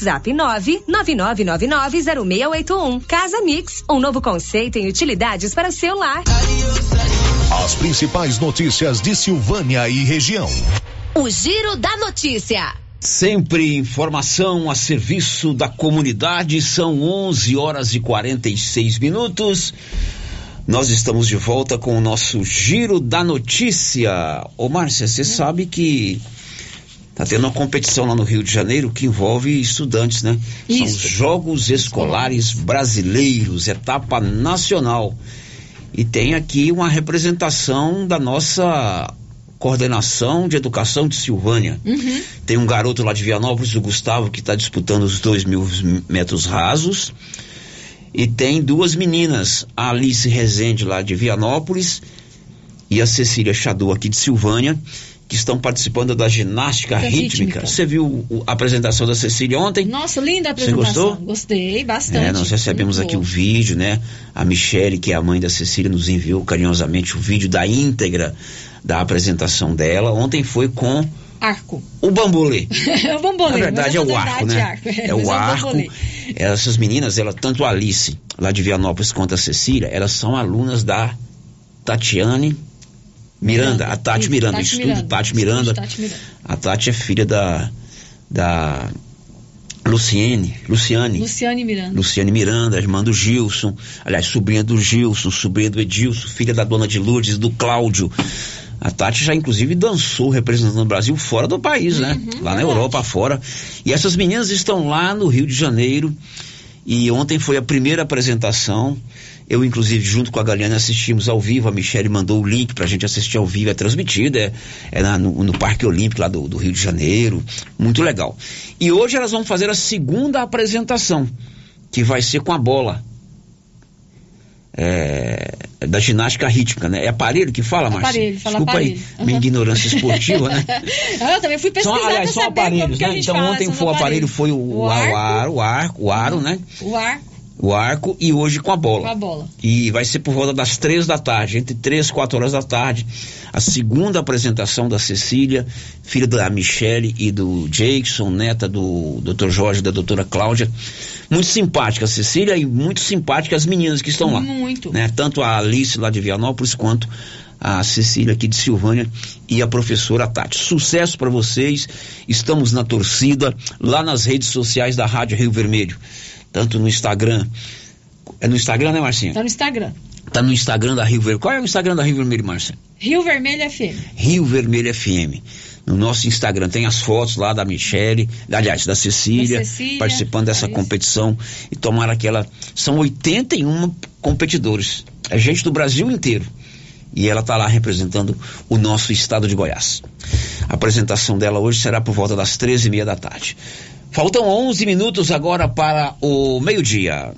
S30: 999990681. Casa Mix, um novo conceito em utilidades para o seu lar.
S6: As principais notícias de Silvânia e região.
S30: O Giro da Notícia.
S5: Sempre informação a serviço da comunidade, são 11 horas e 46 minutos. Nós estamos de volta com o nosso Giro da Notícia. Ô Márcia, você sabe que tá tendo uma competição lá no Rio de Janeiro que envolve estudantes, né? São os Jogos Escolares Brasileiros, etapa nacional. E tem aqui uma representação da nossa coordenação de educação de Silvânia.
S17: Uhum.
S5: Tem um garoto lá de Vianópolis, o Gustavo, que está disputando os dois mil metros rasos. E tem duas meninas, a Alice Rezende lá de Vianópolis e a Cecília Chadu aqui de Silvânia, que estão participando da ginástica rítmica.
S17: rítmica.
S5: Você viu a apresentação da Cecília ontem?
S17: Nossa, linda a
S5: Você
S17: apresentação.
S5: gostou?
S17: Gostei bastante.
S5: É, nós recebemos aqui o
S17: boa.
S5: vídeo, né? A Michele, que é a mãe da Cecília, nos enviou carinhosamente o vídeo da íntegra da apresentação dela. Ontem foi com
S17: Arco.
S5: o bambolê.
S17: é o bambolê.
S5: Na verdade é o arco, né?
S17: arco.
S5: É o arco.
S17: bambolê.
S5: Essas meninas, ela, tanto a Alice, lá de Vianópolis, quanto a Cecília, elas são alunas da Tatiane Miranda, a Tati Miranda,
S17: Tati
S5: o Estudo
S17: Miranda.
S5: Tati
S17: Estúdio
S5: Miranda.
S17: Tati Miranda.
S5: A Tati é filha da, da Luciene, Luciane.
S17: Luciane Miranda.
S5: Luciane Miranda, irmã do Gilson, aliás, sobrinha do Gilson, sobrinha do Edilson, filha da dona de Lourdes, do Cláudio. A Tati já inclusive dançou representando o Brasil fora do país, né? lá na Europa fora. E essas meninas estão lá no Rio de Janeiro. E ontem foi a primeira apresentação. Eu, inclusive, junto com a Galiana, assistimos ao vivo. A Michelle mandou o link pra gente assistir ao vivo. É transmitido, é, é na- no, no Parque Olímpico lá do, do Rio de Janeiro. Muito legal. E hoje elas vão fazer a segunda apresentação, que vai ser com a bola. É, da ginástica rítmica, né? É aparelho que fala, Márcia?
S17: Aparelho, fala
S5: Desculpa
S17: aparelho.
S5: aí, minha ignorância esportiva, né?
S17: Eu também fui pesquisar
S5: São, aliás, são aparelhos,
S17: a
S5: né? Então ontem foi o aparelho, foi o,
S17: O
S5: o,
S17: arco.
S5: aro, o arco, o aro, né?
S17: O arco
S5: O arco e hoje com a bola.
S17: com a bola.
S5: E vai ser por volta das três da tarde, entre três e quatro horas da tarde, a segunda apresentação da Cecília, filha da Michele e do Jackson, neta do Dr. Jorge e da doutora Cláudia. Muito simpática a Cecília e muito simpática as meninas que estão lá.
S17: Muito.
S5: Né? Tanto a Alice lá de Vianópolis quanto a Cecília aqui de Silvânia e a professora Tati. Sucesso para vocês. Estamos na torcida lá nas redes sociais da Rádio Rio Vermelho, tanto no Instagram. É no Instagram, né, Marcinha?
S17: Tá no Instagram.
S5: Tá no Instagram da Rio Vermelho. Qual é o Instagram da Rio Vermelho, Márcia?
S17: Rio Vermelho FM.
S5: Rio Vermelho FM. No nosso Instagram tem as fotos lá da Michele, aliás, da Cecília,
S17: Da Cecília,
S5: participando dessa
S17: é
S5: competição. E tomara que ela. São 81 competidores. É gente do Brasil inteiro. E ela está lá representando o nosso estado de Goiás. A apresentação dela hoje será por volta das 13h30 da tarde. Faltam 11 minutos agora para o meio-dia.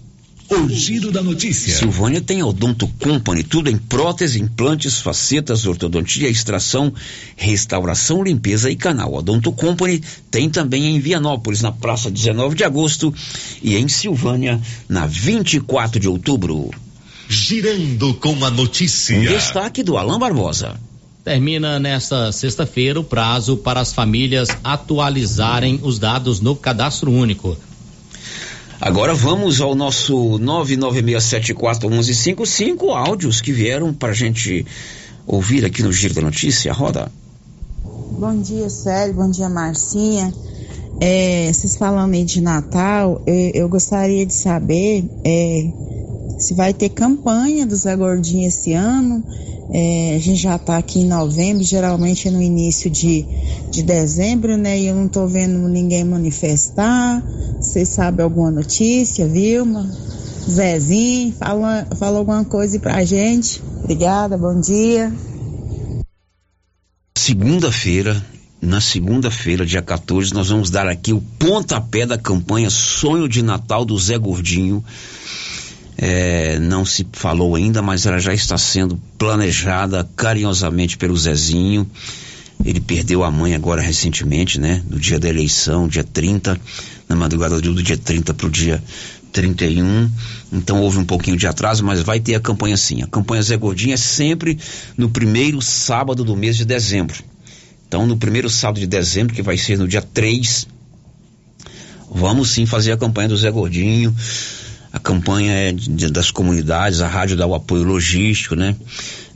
S7: O giro da notícia.
S5: Silvânia tem a Odonto Company, tudo em prótese, implantes, facetas, ortodontia, extração, restauração, limpeza e canal. A Odonto Company tem também em Vianópolis, na praça 19 de agosto, e em Silvânia, na 24 de outubro.
S7: Girando com a notícia.
S5: Um destaque do Alain Barbosa.
S31: Termina nesta sexta-feira o prazo para as famílias atualizarem os dados no cadastro único.
S5: Agora vamos ao nosso 996741155, áudios que vieram para a gente ouvir aqui no Giro da Notícia. Roda.
S32: Bom dia, Célio. Bom dia, Marcinha. É, vocês falando aí de Natal, eu, eu gostaria de saber é, se vai ter campanha do Zé Gordinho esse ano. É, a gente já está aqui em novembro, geralmente é no início de, de dezembro, né? E eu não estou vendo ninguém manifestar. Vocês sabem alguma notícia, Vilma? Zezinho, fala, fala alguma coisa aí pra gente. Obrigada, bom dia.
S5: Segunda-feira, na segunda-feira, dia 14, nós vamos dar aqui o pontapé da campanha Sonho de Natal do Zé Gordinho. É, não se falou ainda, mas ela já está sendo planejada carinhosamente pelo Zezinho. Ele perdeu a mãe agora recentemente, né? No dia da eleição, dia 30, na madrugada do dia 30 para o dia 31. Então houve um pouquinho de atraso, mas vai ter a campanha sim. A campanha Zé Gordinho é sempre no primeiro sábado do mês de dezembro. Então, no primeiro sábado de dezembro, que vai ser no dia 3, vamos sim fazer a campanha do Zé Gordinho. A campanha é de- das comunidades, a rádio dá o apoio logístico, né?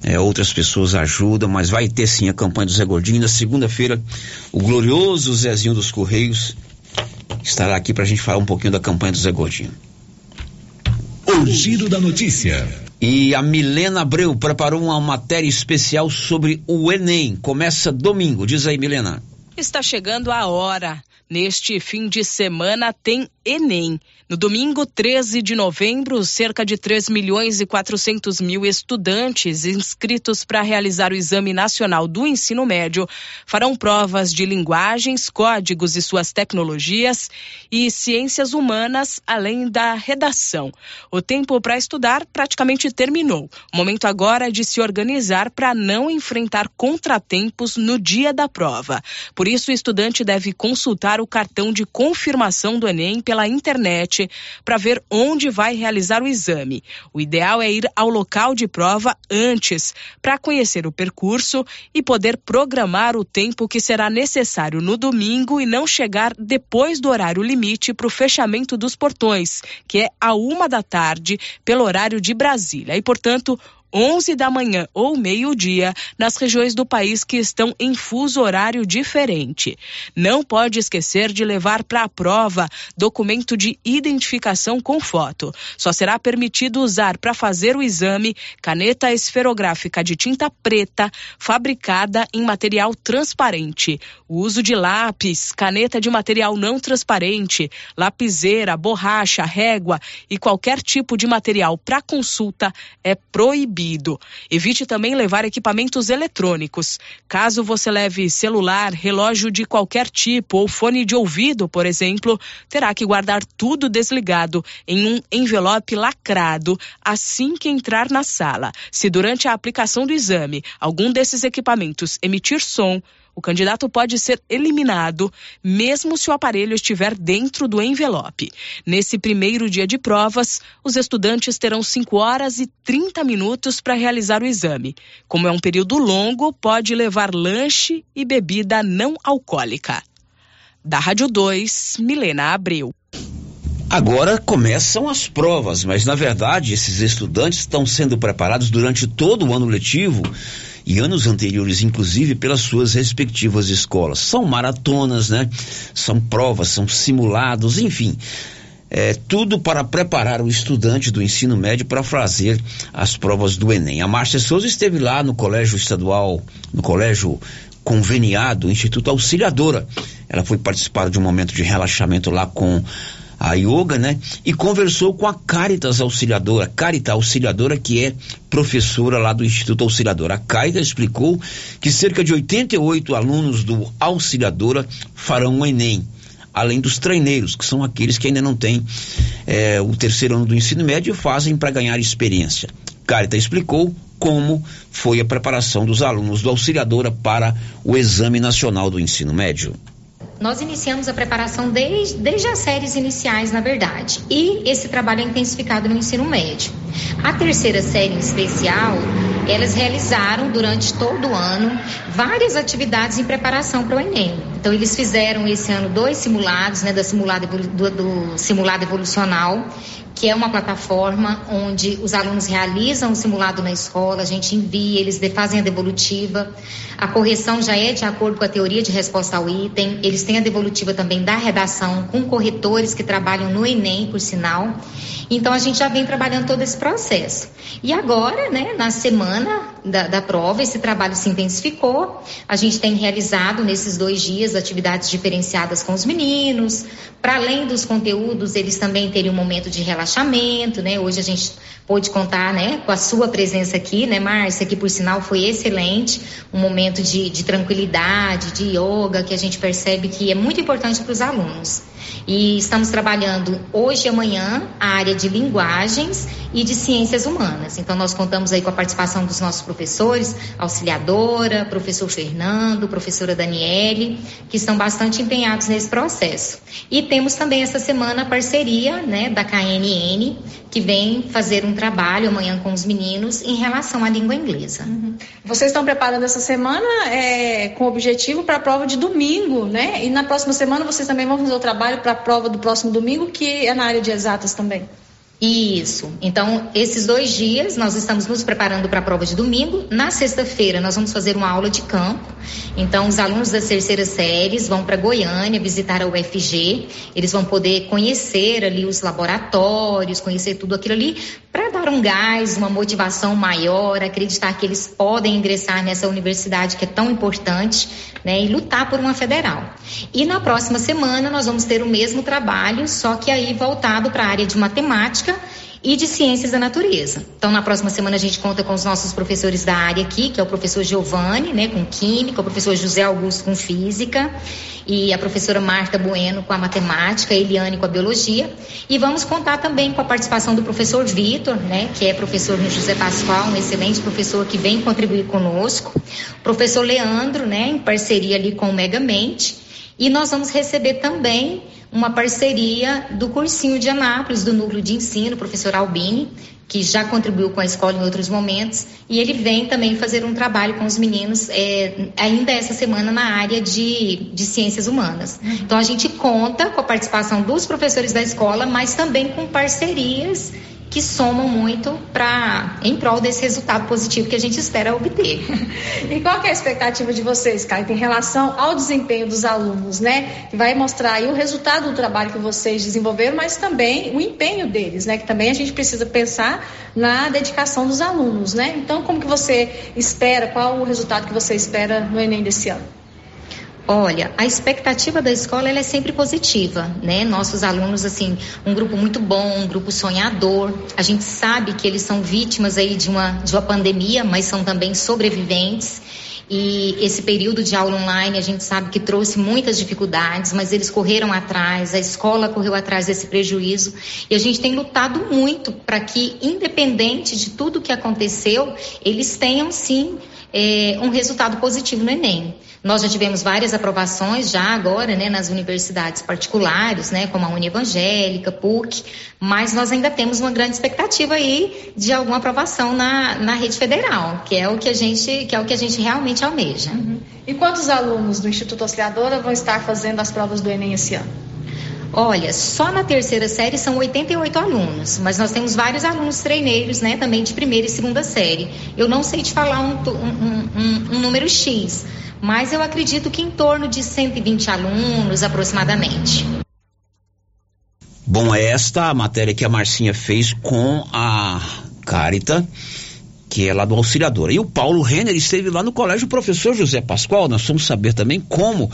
S5: É, outras pessoas ajudam, mas vai ter sim a campanha do Zé Gordinho. Na segunda-feira, o glorioso Zezinho dos Correios estará aqui para a gente falar um pouquinho da campanha do Zé Gordinho.
S7: O giro da notícia.
S5: E a Milena Abreu preparou uma matéria especial sobre o Enem. Começa domingo. Diz aí, Milena.
S33: Está chegando a hora. Neste fim de semana tem Enem. No domingo 13 de novembro, cerca de 3 milhões e 400 mil estudantes inscritos para realizar o Exame Nacional do Ensino Médio farão provas de linguagens, códigos e suas tecnologias e ciências humanas, além da redação. O tempo para estudar praticamente terminou. O momento agora é de se organizar para não enfrentar contratempos no dia da prova. Por isso, o estudante deve consultar o cartão de confirmação do Enem pela internet para ver onde vai realizar o exame. O ideal é ir ao local de prova antes, para conhecer o percurso e poder programar o tempo que será necessário no domingo e não chegar depois do horário limite para o fechamento dos portões, que é a uma da tarde, pelo horário de Brasília. E, portanto, 11 da manhã ou meio-dia nas regiões do país que estão em fuso horário diferente. Não pode esquecer de levar para a prova documento de identificação com foto. Só será permitido usar para fazer o exame caneta esferográfica de tinta preta fabricada em material transparente. O uso de lápis, caneta de material não transparente, lapiseira, borracha, régua e qualquer tipo de material para consulta é proibido. Evite também levar equipamentos eletrônicos. Caso você leve celular, relógio de qualquer tipo ou fone de ouvido, por exemplo, terá que guardar tudo desligado em um envelope lacrado assim que entrar na sala. Se durante a aplicação do exame algum desses equipamentos emitir som, o candidato pode ser eliminado, mesmo se o aparelho estiver dentro do envelope. Nesse primeiro dia de provas, os estudantes terão 5 horas e 30 minutos para realizar o exame. Como é um período longo, pode levar lanche e bebida não alcoólica. Da Rádio 2, Milena Abreu.
S5: Agora começam as provas, mas na verdade esses estudantes estão sendo preparados durante todo o ano letivo e anos anteriores, inclusive, pelas suas respectivas escolas. São maratonas, né? São provas, são simulados, enfim. é, tudo para preparar o estudante do ensino médio para fazer as provas do Enem. A Márcia Souza esteve lá no colégio estadual, no colégio conveniado, Instituto Auxiliadora. Ela foi participar de um momento de relaxamento lá com a yoga, né? E conversou com a Caritas Auxiliadora, Carita Auxiliadora, que é professora lá do Instituto Auxiliadora. A Caritas explicou que cerca de 88 alunos do Auxiliadora farão o Enem além dos treineiros, que são aqueles que ainda não têm é, o terceiro ano do ensino médio e fazem para ganhar experiência. Carita explicou como foi a preparação dos alunos do Auxiliadora para o Exame Nacional do Ensino Médio.
S34: Nós iniciamos a preparação desde, desde as séries iniciais, na verdade, e esse trabalho é intensificado no ensino médio. A terceira série em especial, elas realizaram durante todo o ano várias atividades em preparação para o Enem. Então, eles fizeram esse ano dois simulados, né, da do, do simulado evolucional, que é uma plataforma onde os alunos realizam o simulado na escola, a gente envia, eles fazem a devolutiva. A correção já é de acordo com a teoria de resposta ao item. Eles têm a devolutiva também da redação com corretores que trabalham no Enem, por sinal. Então a gente já vem trabalhando todo esse processo. E agora, né, na semana da, da prova, esse trabalho se intensificou. A gente tem realizado nesses dois dias atividades diferenciadas com os meninos. Para além dos conteúdos, eles também teriam um momento de relaxamento, né? Hoje a gente pôde contar, né, com a sua presença aqui, né, Márcia, que por sinal foi excelente, um momento de, de tranquilidade, de yoga, que a gente percebe que é muito importante para os alunos. E estamos trabalhando hoje e amanhã a área de linguagens e de ciências humanas. Então, nós contamos aí com a participação dos nossos professores, auxiliadora, professor Fernando, professora Daniele, que estão bastante empenhados nesse processo. E temos também essa semana a parceria né, da KNN, que vem fazer um trabalho amanhã com os meninos em relação à língua inglesa. Uhum.
S17: Vocês estão preparando essa semana é, com objetivo para a prova de domingo, né? E na próxima semana vocês também vão fazer o trabalho para a prova do próximo domingo, que é na área de exatas também.
S34: Isso. Então, esses dois dias nós estamos nos preparando para a prova de domingo. Na sexta-feira nós vamos fazer uma aula de campo. Então, os alunos das terceiras séries vão para Goiânia visitar a UFG. Eles vão poder conhecer ali os laboratórios, conhecer tudo aquilo ali, para dar um gás, uma motivação maior, acreditar que eles podem ingressar nessa universidade que é tão importante, né, e lutar por uma federal. E na próxima semana nós vamos ter o mesmo trabalho, só que aí voltado para a área de matemática e de ciências da natureza. Então, na próxima semana a gente conta com os nossos professores da área aqui, que é o professor Giovanni, né, com química, o professor José Augusto com física e a professora Marta Bueno com a matemática, a Eliane com a biologia. E vamos contar também com a participação do professor Vitor, né, que é professor José Pascoal, um excelente professor que vem contribuir conosco. O professor Leandro, né, em parceria ali com o Megamente. E nós vamos receber também uma parceria do cursinho de Anápolis, do núcleo de ensino, professor Albini, que já contribuiu com a escola em outros momentos, e ele vem também fazer um trabalho com os meninos é, ainda essa semana na área de, de ciências humanas. Então a gente conta com a participação dos professores da escola, mas também com parcerias que somam muito para em prol desse resultado positivo que a gente espera obter.
S17: e qual é a expectativa de vocês, Caio, em relação ao desempenho dos alunos, né? Que vai mostrar aí o resultado do trabalho que vocês desenvolveram, mas também o empenho deles, né? Que também a gente precisa pensar na dedicação dos alunos, né? Então, como que você espera, qual o resultado que você espera no Enem desse ano?
S34: Olha, a expectativa da escola é sempre positiva, né? Nossos alunos, assim, um grupo muito bom, um grupo sonhador. A gente sabe que eles são vítimas aí de uma, de uma pandemia, mas são também sobreviventes. E esse período de aula online a gente sabe que trouxe muitas dificuldades, mas eles correram atrás, a escola correu atrás desse prejuízo. E a gente tem lutado muito para que, independente de tudo que aconteceu, eles tenham sim é, um resultado positivo no Enem. Nós já tivemos várias aprovações já agora, né, nas universidades particulares, né, como a Uni Evangélica, PUC, mas nós ainda temos uma grande expectativa aí de alguma aprovação na, na rede federal, que é o que a gente, que é o que a gente realmente almeja. Uhum.
S17: E quantos alunos do Instituto Auxiliadora vão estar fazendo as provas do Enem esse ano?
S34: Olha, só na terceira série são 88 alunos, mas nós temos vários alunos treineiros, né, também de primeira e segunda série. Eu não sei te falar um, um, um, um número X, mas eu acredito que em torno de 120 alunos aproximadamente.
S5: Bom, é esta a matéria que a Marcinha fez com a Carita, que é lá do Auxiliador. E o Paulo Renner esteve lá no colégio professor José Pascoal. Nós vamos saber também como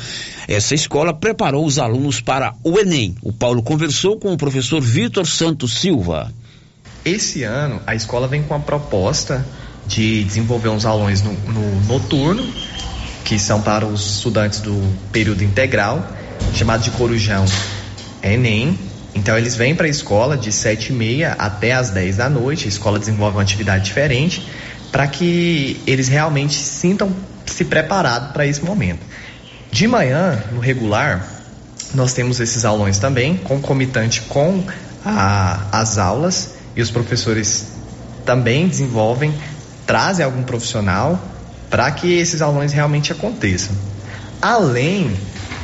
S5: essa escola preparou os alunos para o Enem. O Paulo conversou com o professor Vitor Santos Silva.
S35: Esse ano, a escola vem com a proposta de desenvolver uns aulões no, no noturno, que são para os estudantes do período integral, chamado de Corujão Enem. Então eles vêm para a escola de 7 e meia até as 10 da noite, a escola desenvolve uma atividade diferente para que eles realmente sintam se preparados para esse momento. De manhã, no regular, nós temos esses aulões também, concomitante com a, as aulas, e os professores também desenvolvem, trazem algum profissional para que esses aulões realmente aconteçam. Além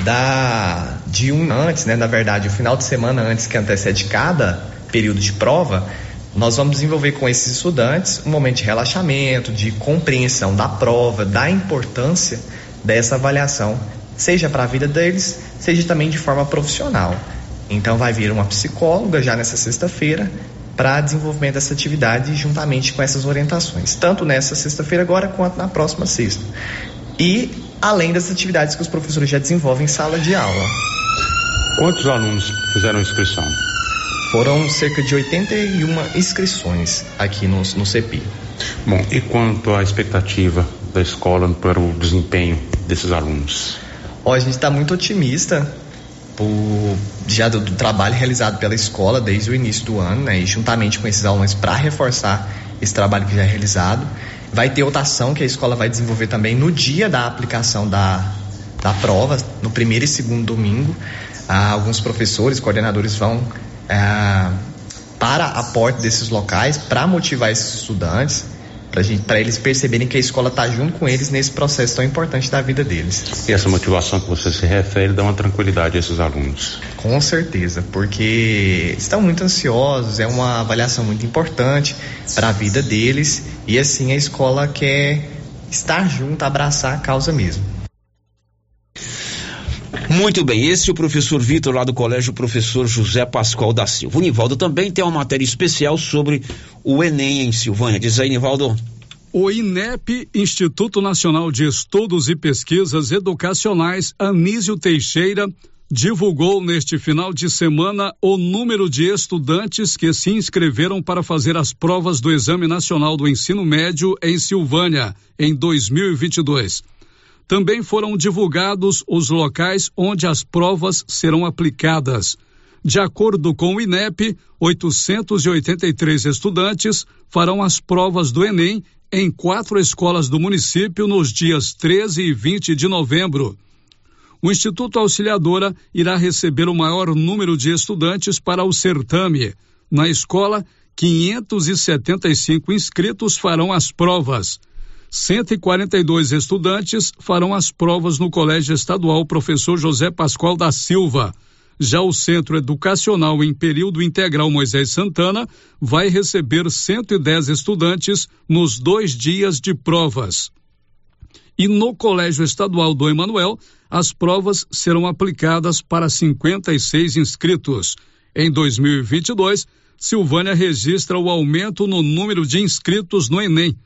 S35: da de um antes, né, na verdade, o final de semana antes que antecede cada período de prova, nós vamos desenvolver com esses estudantes um momento de relaxamento, de compreensão da prova, da importância dessa avaliação, seja para a vida deles, seja também de forma profissional. Então vai vir uma psicóloga já nessa sexta-feira para desenvolvimento dessa atividade juntamente com essas orientações, tanto nessa sexta-feira agora quanto na próxima sexta. E além das atividades que os professores já desenvolvem em sala de aula.
S36: Quantos alunos fizeram inscrição?
S35: Foram cerca de 81 inscrições aqui no, no CEPI.
S36: Bom, e quanto à expectativa da escola para o desempenho desses alunos?
S35: Ó, a gente está muito otimista por, já do, do, trabalho realizado pela escola desde o início do ano, né, e juntamente com esses alunos para reforçar esse trabalho que já é realizado. Vai ter outra ação que a escola vai desenvolver também no dia da aplicação da, da prova, no primeiro e segundo domingo. Ah, alguns professores, coordenadores vão ah, para a porta desses locais para motivar esses estudantes para eles perceberem que a escola está junto com eles nesse processo tão importante da vida deles.
S36: E essa motivação que você se refere dá uma tranquilidade a esses alunos?
S35: Com certeza, porque estão muito ansiosos, é uma avaliação muito importante para a vida deles e assim a escola quer estar junto, abraçar a causa mesmo.
S5: Muito bem, esse é o professor Vitor lá do Colégio Professor José Pascoal da Silva. O Nivaldo também tem uma matéria especial sobre o Enem em Silvânia. Diz aí, Nivaldo.
S9: O INEP, Instituto Nacional de Estudos e Pesquisas Educacionais, Anísio Teixeira, divulgou neste final de semana o número de estudantes que se inscreveram para fazer as provas do Exame Nacional do Ensino Médio em Silvânia em 2022. Também foram divulgados os locais onde as provas serão aplicadas. De acordo com o INEP, 883 estudantes farão as provas do Enem em quatro escolas do município nos dias 13 e 20 de novembro. O Instituto Auxiliadora irá receber o maior número de estudantes para o certame. Na escola, 575 inscritos farão as provas. 142 estudantes farão as provas no Colégio Estadual Professor José Pascoal da Silva. Já o Centro Educacional em Período Integral Moisés Santana vai receber 110 estudantes nos dois dias de provas. E no Colégio Estadual do Emanuel, as provas serão aplicadas para 56 inscritos. Em 2022, Silvânia registra o aumento no número de inscritos no Enem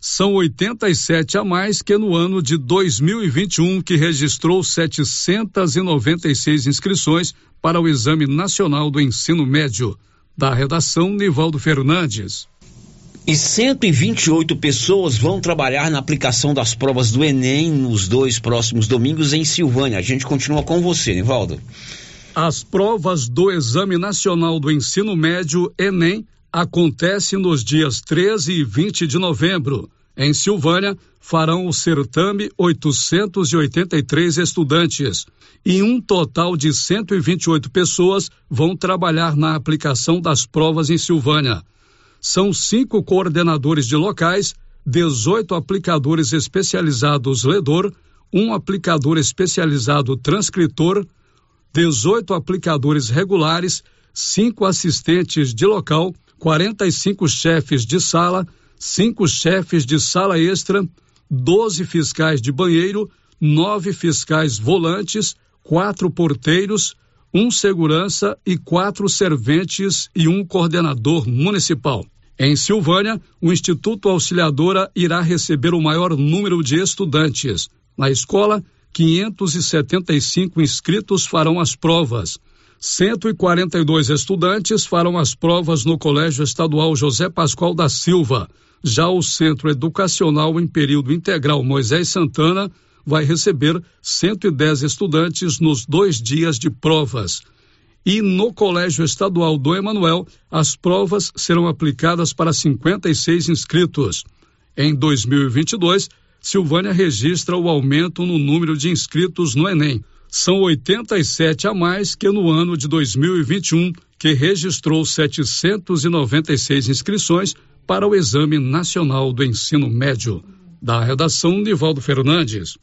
S9: são 87 a mais que no ano de 2021, que registrou 796 inscrições para o Exame Nacional do Ensino Médio. Da redação, Nivaldo Fernandes.
S5: E 128 pessoas vão trabalhar na aplicação das provas do Enem nos dois próximos domingos em Silvânia. A gente continua com você, Nivaldo.
S9: As provas do Exame Nacional do Ensino Médio, Enem, acontece nos dias 13 e 20 de novembro. Em Silvânia, farão o certame 883 estudantes e um total de 128 pessoas vão trabalhar na aplicação das provas em Silvânia. São cinco coordenadores de locais, 18 aplicadores especializados ledor, um aplicador especializado transcritor, 18 aplicadores regulares, cinco assistentes de local 45 chefes de sala, cinco chefes de sala extra, 12 fiscais de banheiro, nove fiscais volantes, quatro porteiros, um segurança e quatro serventes e um coordenador municipal. Em Silvânia, o Instituto Auxiliadora irá receber o maior número de estudantes. Na escola, 575 inscritos farão as provas. 142 estudantes farão as provas no Colégio Estadual José Pascoal da Silva. Já o Centro Educacional em Período Integral Moisés Santana vai receber 110 estudantes nos dois dias de provas. E no Colégio Estadual do Emanuel, as provas serão aplicadas para 56 inscritos. Em 2022, Silvânia registra o aumento no número de inscritos no Enem. São 87 a mais que no ano de 2021, que registrou 796 inscrições para o Exame Nacional do Ensino Médio. Da redação, Nivaldo Fernandes.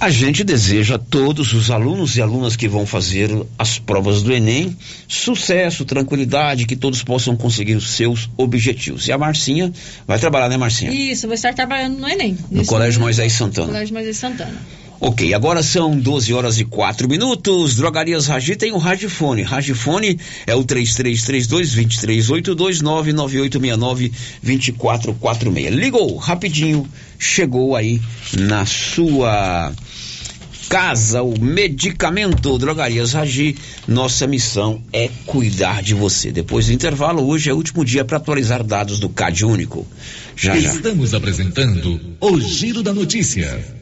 S5: A gente deseja a todos os alunos e alunas que vão fazer as provas do Enem sucesso, tranquilidade, que todos possam conseguir os seus objetivos. E a Marcinha vai trabalhar, né, Marcinha?
S17: Isso, vou estar trabalhando no Enem.
S5: No Colégio Moisés Santana.
S17: Colégio Moisés Santana.
S5: Ok, agora são 12 horas e 4 minutos. Drogarias Ragi tem o um Ragifone. Ragifone é o 3332-2382-99869-2446. Ligou rapidinho, chegou aí na sua casa o medicamento Drogarias Ragi. Nossa missão é cuidar de você. Depois do intervalo, hoje é o último dia para atualizar dados do CAD Único. Já, já.
S7: Estamos apresentando o Giro da Notícia.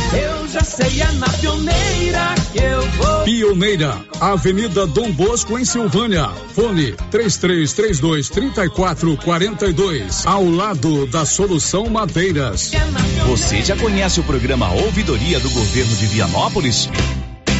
S37: Eu já sei, é na pioneira que eu vou.
S9: Pioneira, Avenida Dom Bosco, em Silvânia. Fone 3332 3442. Ao lado da Solução Madeiras.
S38: Você já conhece o programa Ouvidoria do Governo de Vianópolis?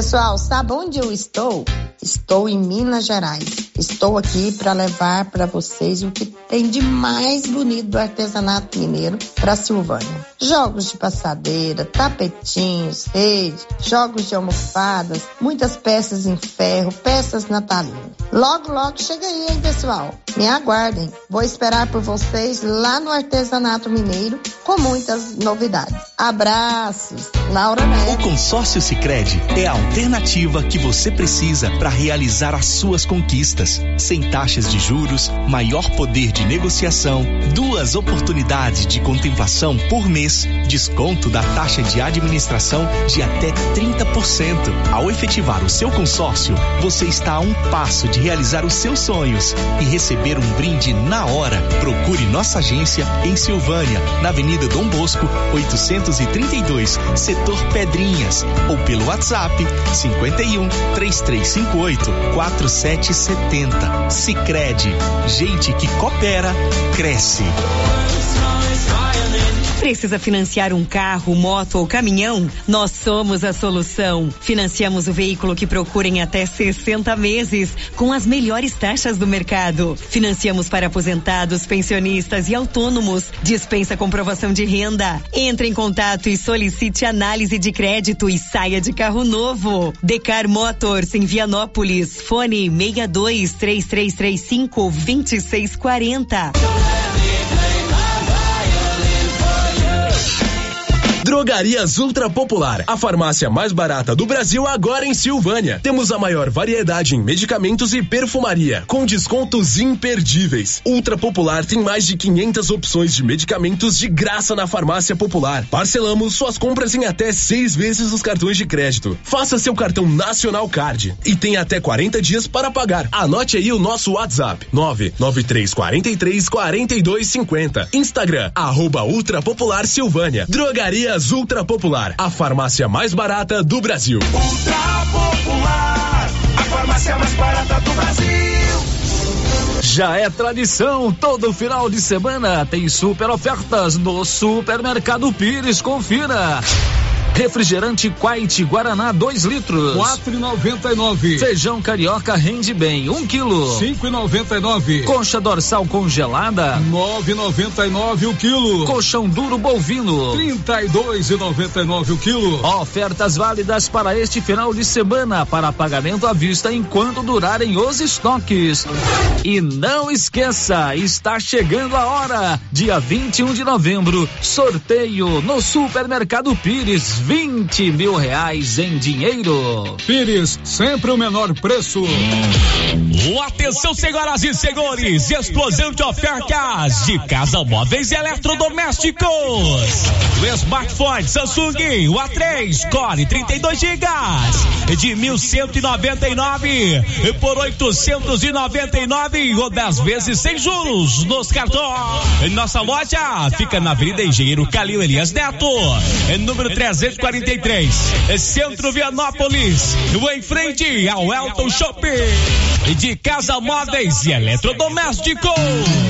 S39: Pessoal, sabe onde eu estou? Estou em Minas Gerais. Estou aqui para levar para vocês o que tem de mais bonito do artesanato mineiro para Silvânia. Jogos de passadeira, tapetinhos, redes, jogos de almofadas, muitas peças em ferro, peças natalinas. Logo, logo chega aí, hein, pessoal? Me aguardem. Vou esperar por vocês lá no Artesanato Mineiro com muitas novidades. Abraços. Laura Neto.
S38: O consórcio Sicredi é a alternativa que você precisa para realizar as suas conquistas. Sem taxas de juros, maior poder de negociação, duas oportunidades de contemplação por mês, desconto da taxa de administração de até 30%. Ao efetivar o seu consórcio, você está a um passo de realizar os seus sonhos e receber um brinde na hora. Procure nossa agência em Silvânia, na Avenida Dom Bosco, 832, setor Pedrinhas, ou pelo WhatsApp 51 3358 4770. Sicredi, gente que coopera cresce.
S40: Precisa financiar um carro, moto ou caminhão? Nós somos a solução. Financiamos o veículo que procura em até 60 meses, com as melhores taxas do mercado. Financiamos para aposentados, pensionistas e autônomos. Dispensa comprovação de renda. Entre em contato e solicite análise de crédito e saia de carro novo. Decar Motors em Vianópolis. Fone 62 3335 2640.
S13: Drogarias Ultra Popular, a farmácia mais barata do Brasil agora em Silvânia. Temos a maior variedade em medicamentos e perfumaria, com descontos imperdíveis. Ultra Popular tem mais de 500 opções de medicamentos de graça na farmácia popular. Parcelamos suas compras em até seis vezes os cartões de crédito. Faça seu cartão Nacional Card e tem até 40 dias para pagar. Anote aí o nosso WhatsApp: 99343 4250. Instagram, arroba Ultra Popular Silvânia. Drogarias Ultra Popular, a farmácia mais barata do Brasil.
S37: Ultra Popular, a farmácia mais barata do Brasil.
S12: Já é tradição, todo final de semana tem super ofertas no Supermercado Pires. Confira. Refrigerante Quite Guaraná 2 litros.
S9: 4,99.
S12: Feijão carioca rende bem, 1 um quilo.
S9: 5,99.
S12: Coxa dorsal congelada.
S9: 9,99 o quilo.
S12: Colchão duro bovino.
S9: 32,99 o quilo.
S12: Ofertas válidas para este final de semana para pagamento à vista enquanto durarem os estoques. E não esqueça, está chegando a hora. Dia 21 de novembro, sorteio no Supermercado Pires 20 mil reais em dinheiro.
S9: Pires, sempre o menor preço.
S27: Atenção, senhoras e senhores, explosão de ofertas de casa móveis e eletrodomésticos. O smartphone Samsung, o A3, Core 32 GB, de 1.199 por 899 ou 10 vezes sem juros nos cartões. Nossa loja fica na Avenida Engenheiro Calil Elias Neto, número 343, Centro Vianópolis, em frente ao Elton Shopping. De casa móveis e eletrodomésticos.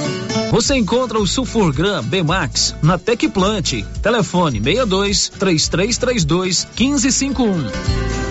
S12: Você encontra o Sulfurgram Bemax na Tecplant. Telefone 62 3332 1551.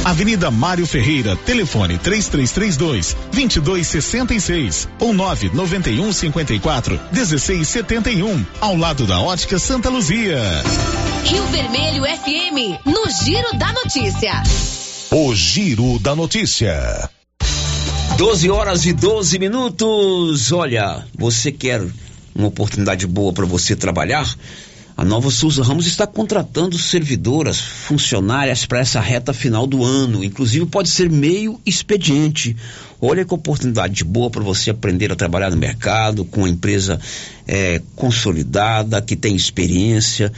S41: Avenida Mário Ferreira, telefone 3332 2266 ou 991 54 1671, ao lado da Ótica Santa Luzia.
S42: Rio Vermelho FM, no Giro da Notícia.
S43: O Giro da Notícia.
S5: 12 horas e 12 minutos. Olha, você quer uma oportunidade boa para você trabalhar? A Nova Souza Ramos está contratando servidoras, funcionárias para essa reta final do ano. Inclusive pode ser meio expediente. Olha que oportunidade boa para você aprender a trabalhar no mercado com uma empresa é, consolidada, que tem experiência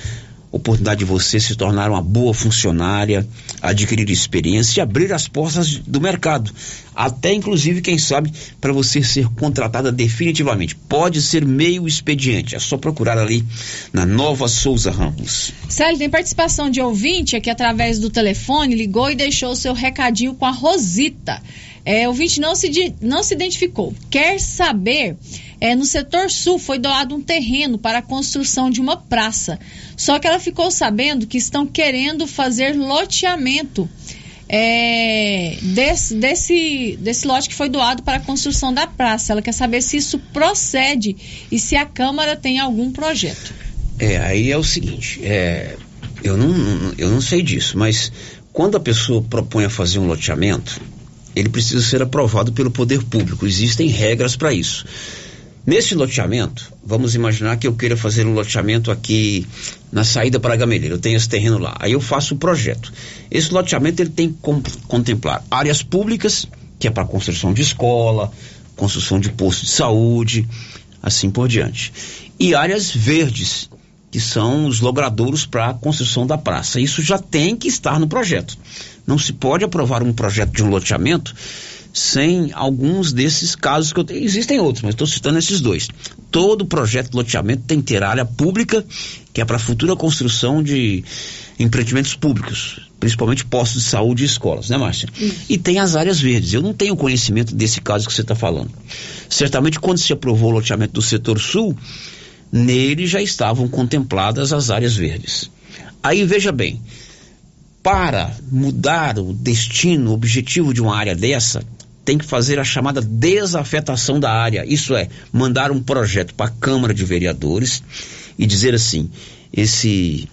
S5: oportunidade de você se tornar uma boa funcionária, adquirir experiência e abrir as portas do mercado. Até inclusive, quem sabe, para você ser contratada definitivamente. Pode ser meio expediente. É só procurar ali na Nova Souza Ramos.
S17: Célio, tem participação de ouvinte aqui através do telefone, ligou e deixou o seu recadinho com a Rosita. É, o ouvinte não se, não se identificou. Quer saber é, no setor sul foi doado um terreno para a construção de uma praça. Só que ela ficou sabendo que estão querendo fazer loteamento é, desse, desse, desse lote que foi doado para a construção da praça. Ela quer saber se isso procede e se a Câmara tem algum projeto.
S5: É, aí é o seguinte, é, eu, não, eu não sei disso, mas quando a pessoa propõe a fazer um loteamento, ele precisa ser aprovado pelo poder público. Existem regras para isso. Nesse loteamento, vamos imaginar que eu queira fazer um loteamento aqui na saída para a Gameleira. Eu tenho esse terreno lá. Aí eu faço o projeto. Esse loteamento ele tem que contemplar áreas públicas, que é para construção de escola, construção de posto de saúde, assim por diante. E áreas verdes, que são os logradouros para a construção da praça. Isso já tem que estar no projeto. Não se pode aprovar um projeto de um loteamento sem alguns desses casos que eu tenho. Existem outros, mas estou citando esses dois. Todo projeto de loteamento tem que ter área pública, que é para futura construção de empreendimentos públicos, principalmente postos de saúde e escolas, né, Márcia? E tem as áreas verdes. Eu não tenho conhecimento desse caso que você está falando. Certamente, quando se aprovou o loteamento do setor sul, nele já estavam contempladas as áreas verdes. Aí veja bem, para mudar o destino, o objetivo de uma área dessa, tem que fazer a chamada desafetação da área. Isso é, mandar um projeto para a Câmara de Vereadores e dizer assim: esse,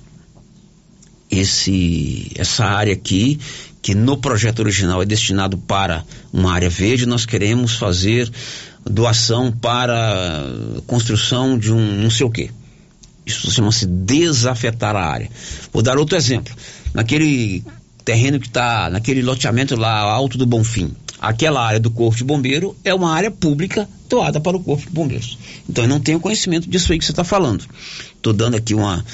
S5: esse, essa área aqui, que no projeto original é destinado para uma área verde, nós queremos fazer doação para construção de um não sei o quê. Isso chama-se desafetar a área. Vou dar outro exemplo. Naquele terreno que está, naquele loteamento lá alto do Bonfim, aquela área do Corpo de Bombeiro é uma área pública doada para o Corpo de Bombeiros. Então eu não tenho conhecimento disso aí que você está falando. Estou dando aqui uma,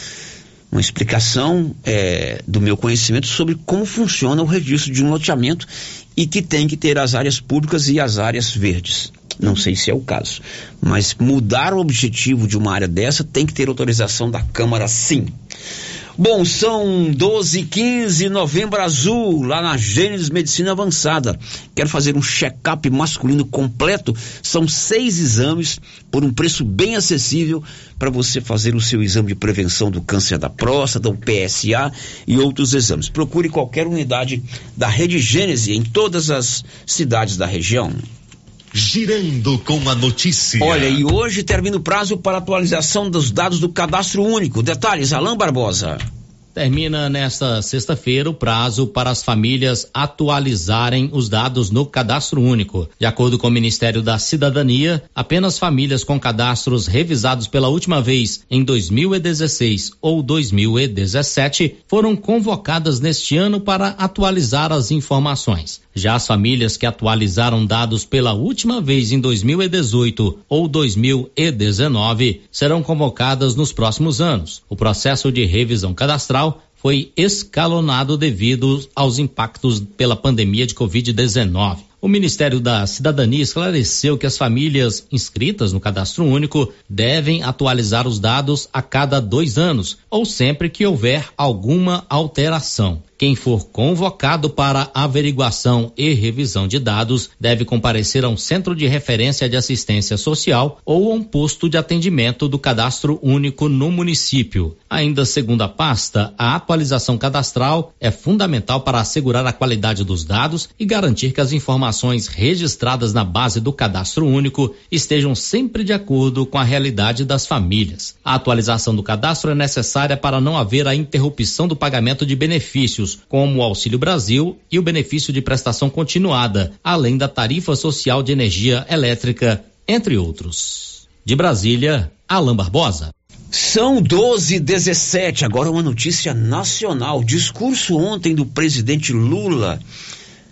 S5: uma explicação é, do meu conhecimento sobre como funciona o registro de um loteamento e que tem que ter as áreas públicas e as áreas verdes. Não sei se é o caso. Mas mudar o objetivo de uma área dessa tem que ter autorização da Câmara, sim. Bom, são 12 15 novembro azul, lá na Gênesis Medicina Avançada. Quero fazer um check-up masculino completo. São seis exames por um preço bem acessível para você fazer o seu exame de prevenção do câncer da próstata, o PSA e outros exames. Procure qualquer unidade da Rede Gênesis em todas as cidades da região.
S7: Girando com a notícia.
S5: Olha, e hoje termina o prazo para atualização dos dados do cadastro único. Detalhes, Alain Barbosa.
S44: Termina nesta sexta-feira o prazo para as famílias atualizarem os dados no cadastro único. De acordo com o Ministério da Cidadania, apenas famílias com cadastros revisados pela última vez em 2016 ou 2017 foram convocadas neste ano para atualizar as informações. Já as famílias que atualizaram dados pela última vez em 2018 ou 2019 serão convocadas nos próximos anos. O processo de revisão cadastral foi escalonado devido aos impactos pela pandemia de Covid-19. O Ministério da Cidadania esclareceu que as famílias inscritas no cadastro único devem atualizar os dados a cada dois anos ou sempre que houver alguma alteração. Quem for convocado para averiguação e revisão de dados deve comparecer a um centro de referência de assistência social ou a um posto de atendimento do cadastro único no município. Ainda segundo a pasta, a atualização cadastral é fundamental para assegurar a qualidade dos dados e garantir que as informações registradas na base do cadastro único estejam sempre de acordo com a realidade das famílias. A atualização do cadastro é necessária para não haver a interrupção do pagamento de benefícios como o Auxílio Brasil e o benefício de prestação continuada, além da tarifa social de energia elétrica, entre outros. De Brasília, Alain Barbosa.
S5: São 12 17 agora uma notícia nacional. Discurso ontem do presidente Lula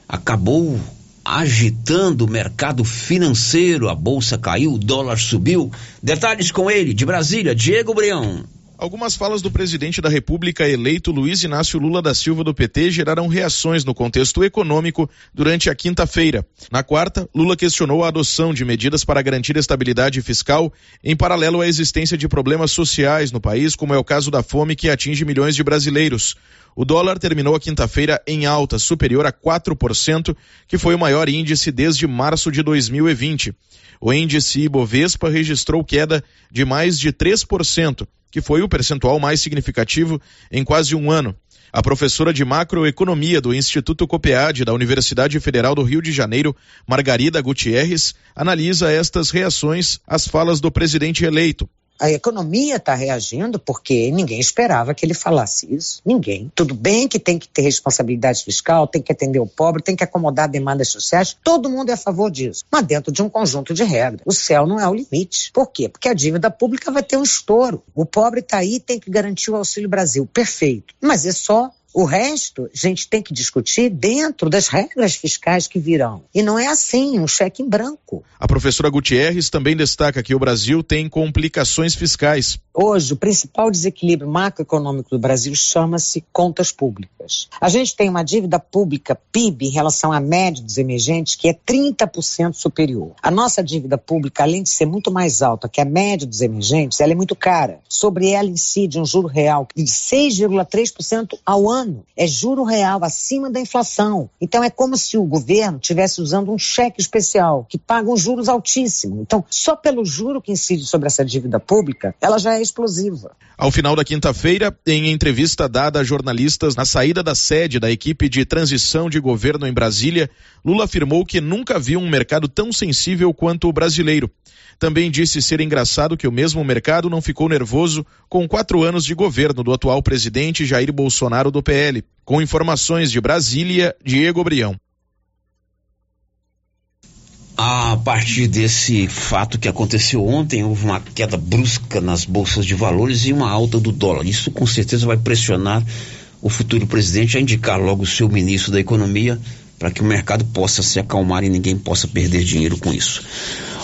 S5: acabou agitando o mercado financeiro. A bolsa caiu, o dólar subiu. Detalhes com ele, de Brasília, Diego Breão.
S45: Algumas falas do presidente da República eleito Luiz Inácio Lula da Silva do PT geraram reações no contexto econômico durante a quinta-feira. Na quarta, Lula questionou a adoção de medidas para garantir estabilidade fiscal em paralelo à existência de problemas sociais no país, como é o caso da fome que atinge milhões de brasileiros. O dólar terminou a quinta-feira em alta, superior a 4%, que foi o maior índice desde março de 2020. O índice Ibovespa registrou queda de mais de 3%, que foi o percentual mais significativo em quase um ano. A professora de macroeconomia do Instituto Copead da Universidade Federal do Rio de Janeiro, Margarida Gutierrez, analisa estas reações às falas do presidente eleito.
S46: A economia está reagindo porque ninguém esperava que ele falasse isso. Ninguém. Tudo bem que tem que ter responsabilidade fiscal, tem que atender o pobre, tem que acomodar demandas sociais. Todo mundo é a favor disso. Mas dentro de um conjunto de regras. O céu não é o limite. Por quê? Porque a dívida pública vai ter um estouro. O pobre está aí tem que garantir o Auxílio Brasil. Perfeito. Mas é só o resto, a gente tem que discutir dentro das regras fiscais que virão. E não é assim, um cheque em branco.
S45: A professora Gutierrez também destaca que o Brasil tem complicações fiscais.
S46: Hoje, o principal desequilíbrio macroeconômico do Brasil chama-se contas públicas. A gente tem uma dívida pública PIB em relação à média dos emergentes que é 30% superior. A nossa dívida pública, além de ser muito mais alta que a média dos emergentes, ela é muito cara. Sobre ela incide um juro real de 6,3% ao ano ano. É juro real acima da inflação. Então é como se o governo estivesse usando um cheque especial que paga um juros altíssimos. Então, só pelo juro que incide sobre essa dívida pública, ela já é explosiva.
S45: Ao final da quinta-feira, em entrevista dada a jornalistas na saída da sede da equipe de transição de governo em Brasília, Lula afirmou que nunca viu um mercado tão sensível quanto o brasileiro. Também disse ser engraçado que o mesmo mercado não ficou nervoso com quatro anos de governo do atual presidente Jair Bolsonaro do PL. Com informações de Brasília, Diego Brião.
S5: A partir desse fato que aconteceu ontem, houve uma queda brusca nas bolsas de valores e uma alta do dólar. Isso com certeza vai pressionar o futuro presidente a indicar logo o seu ministro da Economia para que o mercado possa se acalmar e ninguém possa perder dinheiro com isso.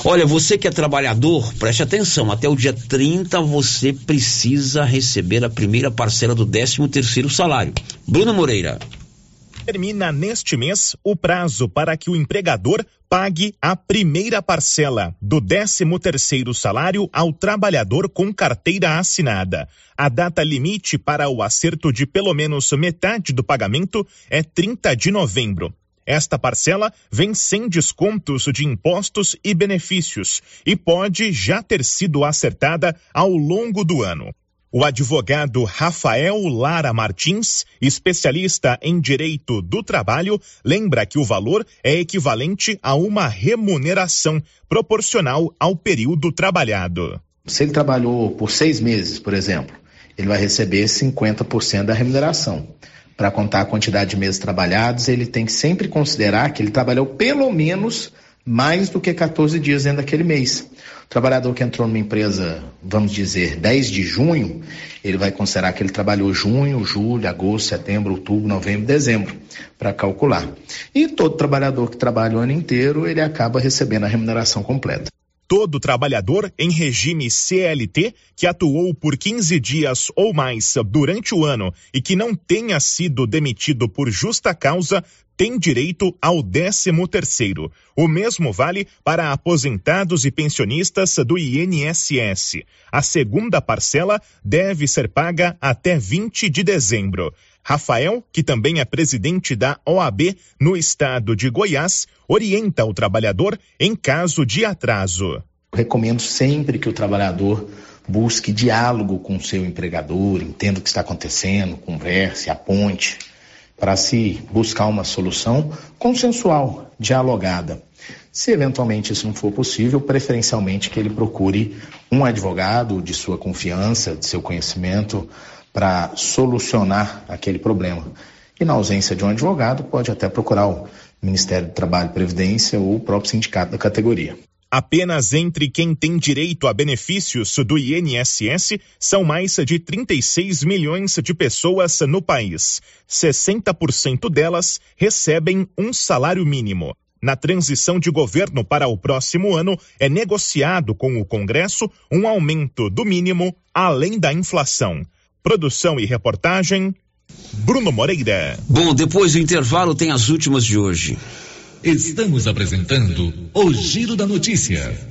S5: Olha, você que é trabalhador, preste atenção, até o dia 30 você precisa receber a primeira parcela do 13 terceiro salário. Bruno Moreira.
S47: Termina neste mês o prazo para que o empregador pague a primeira parcela do 13 terceiro salário ao trabalhador com carteira assinada. A data limite para o acerto de pelo menos metade do pagamento é 30 de novembro. Esta parcela vem sem descontos de impostos e benefícios e pode já ter sido acertada ao longo do ano. O advogado Rafael Lara Martins, especialista em direito do trabalho, lembra que o valor é equivalente a uma remuneração proporcional ao período trabalhado.
S48: Se ele trabalhou por seis meses, por exemplo, ele vai receber 50% da remuneração para contar a quantidade de meses trabalhados, ele tem que sempre considerar que ele trabalhou pelo menos mais do que 14 dias dentro daquele mês. O trabalhador que entrou numa empresa, vamos dizer, 10 de junho, ele vai considerar que ele trabalhou junho, julho, agosto, setembro, outubro, novembro, dezembro, para calcular. E todo trabalhador que trabalha o ano inteiro, ele acaba recebendo a remuneração completa
S47: todo trabalhador em regime CLT que atuou por 15 dias ou mais durante o ano e que não tenha sido demitido por justa causa tem direito ao 13 terceiro. O mesmo vale para aposentados e pensionistas do INSS. A segunda parcela deve ser paga até 20 de dezembro. Rafael, que também é presidente da OAB no estado de Goiás, orienta o trabalhador em caso de atraso.
S48: Recomendo sempre que o trabalhador busque diálogo com o seu empregador, entenda o que está acontecendo, converse, aponte, para se buscar uma solução consensual, dialogada. Se eventualmente isso não for possível, preferencialmente que ele procure um advogado de sua confiança, de seu conhecimento, para solucionar aquele problema. E na ausência de um advogado, pode até procurar o Ministério do Trabalho e Previdência ou o próprio sindicato da categoria.
S47: Apenas entre quem tem direito a benefícios do INSS são mais de 36 milhões de pessoas no país. 60% delas recebem um salário mínimo. Na transição de governo para o próximo ano, é negociado com o Congresso um aumento do mínimo além da inflação. Produção e reportagem, Bruno Moreira.
S5: Bom, depois do intervalo tem as últimas de hoje.
S7: Estamos apresentando o Giro da Notícia.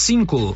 S12: cinco.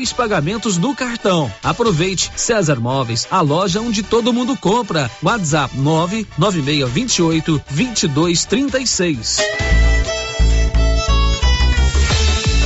S12: pagamentos no cartão. Aproveite César Móveis, a loja onde todo mundo compra. WhatsApp 99628 2236.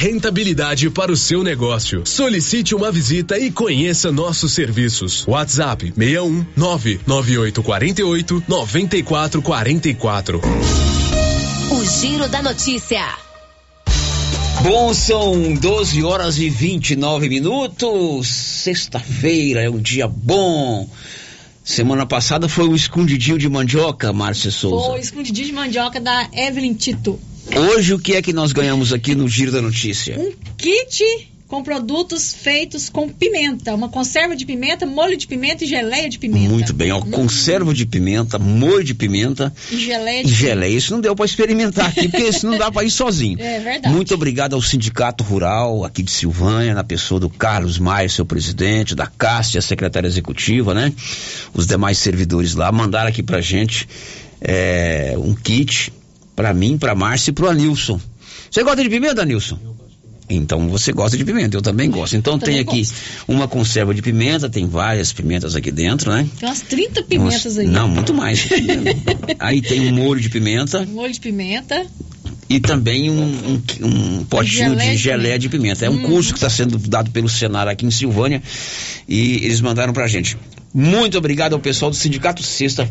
S13: rentabilidade para o seu negócio. Solicite uma visita e conheça nossos serviços. WhatsApp 61 99848 9444.
S42: O Giro da Notícia.
S5: Bom, são 12 horas e 29 minutos. Sexta-feira é um dia bom. Semana passada foi o escondidinho de mandioca, Márcia Souza.
S17: Foi o escondidinho de mandioca da Evelyn Tito.
S5: Hoje o que é que nós ganhamos aqui no Giro da Notícia?
S17: Um kit com produtos feitos com pimenta, uma conserva de pimenta, molho de pimenta e geleia de pimenta.
S5: Muito bem, ó, conserva de pimenta, molho de pimenta
S17: E geleia
S5: e
S17: de
S5: geleia. Isso não deu para experimentar aqui, porque isso não dá para ir sozinho.
S17: É verdade.
S5: Muito obrigado ao Sindicato Rural aqui de Silvânia, na pessoa do Carlos Maia, seu presidente, da Cássia, secretária executiva, né? Os demais servidores lá mandaram aqui pra gente é, um kit pra mim, pra Márcia e pro Anilson. Você gosta de pimenta, Anilson? Então você gosta de pimenta, eu também gosto. Então tem aqui uma conserva de pimenta, tem várias pimentas aqui dentro, né?
S17: Tem umas 30 pimentas
S5: Umas-
S17: aí.
S5: Não, muito mais. Aí tem um molho de pimenta
S17: Molho de pimenta.
S5: e também um, um- um potinho
S17: de
S5: geleia de pimenta. É um
S17: Hum.
S5: curso que está sendo dado pelo Senar aqui em Silvânia e eles mandaram pra gente. Muito obrigado ao pessoal do Sindicato Sexta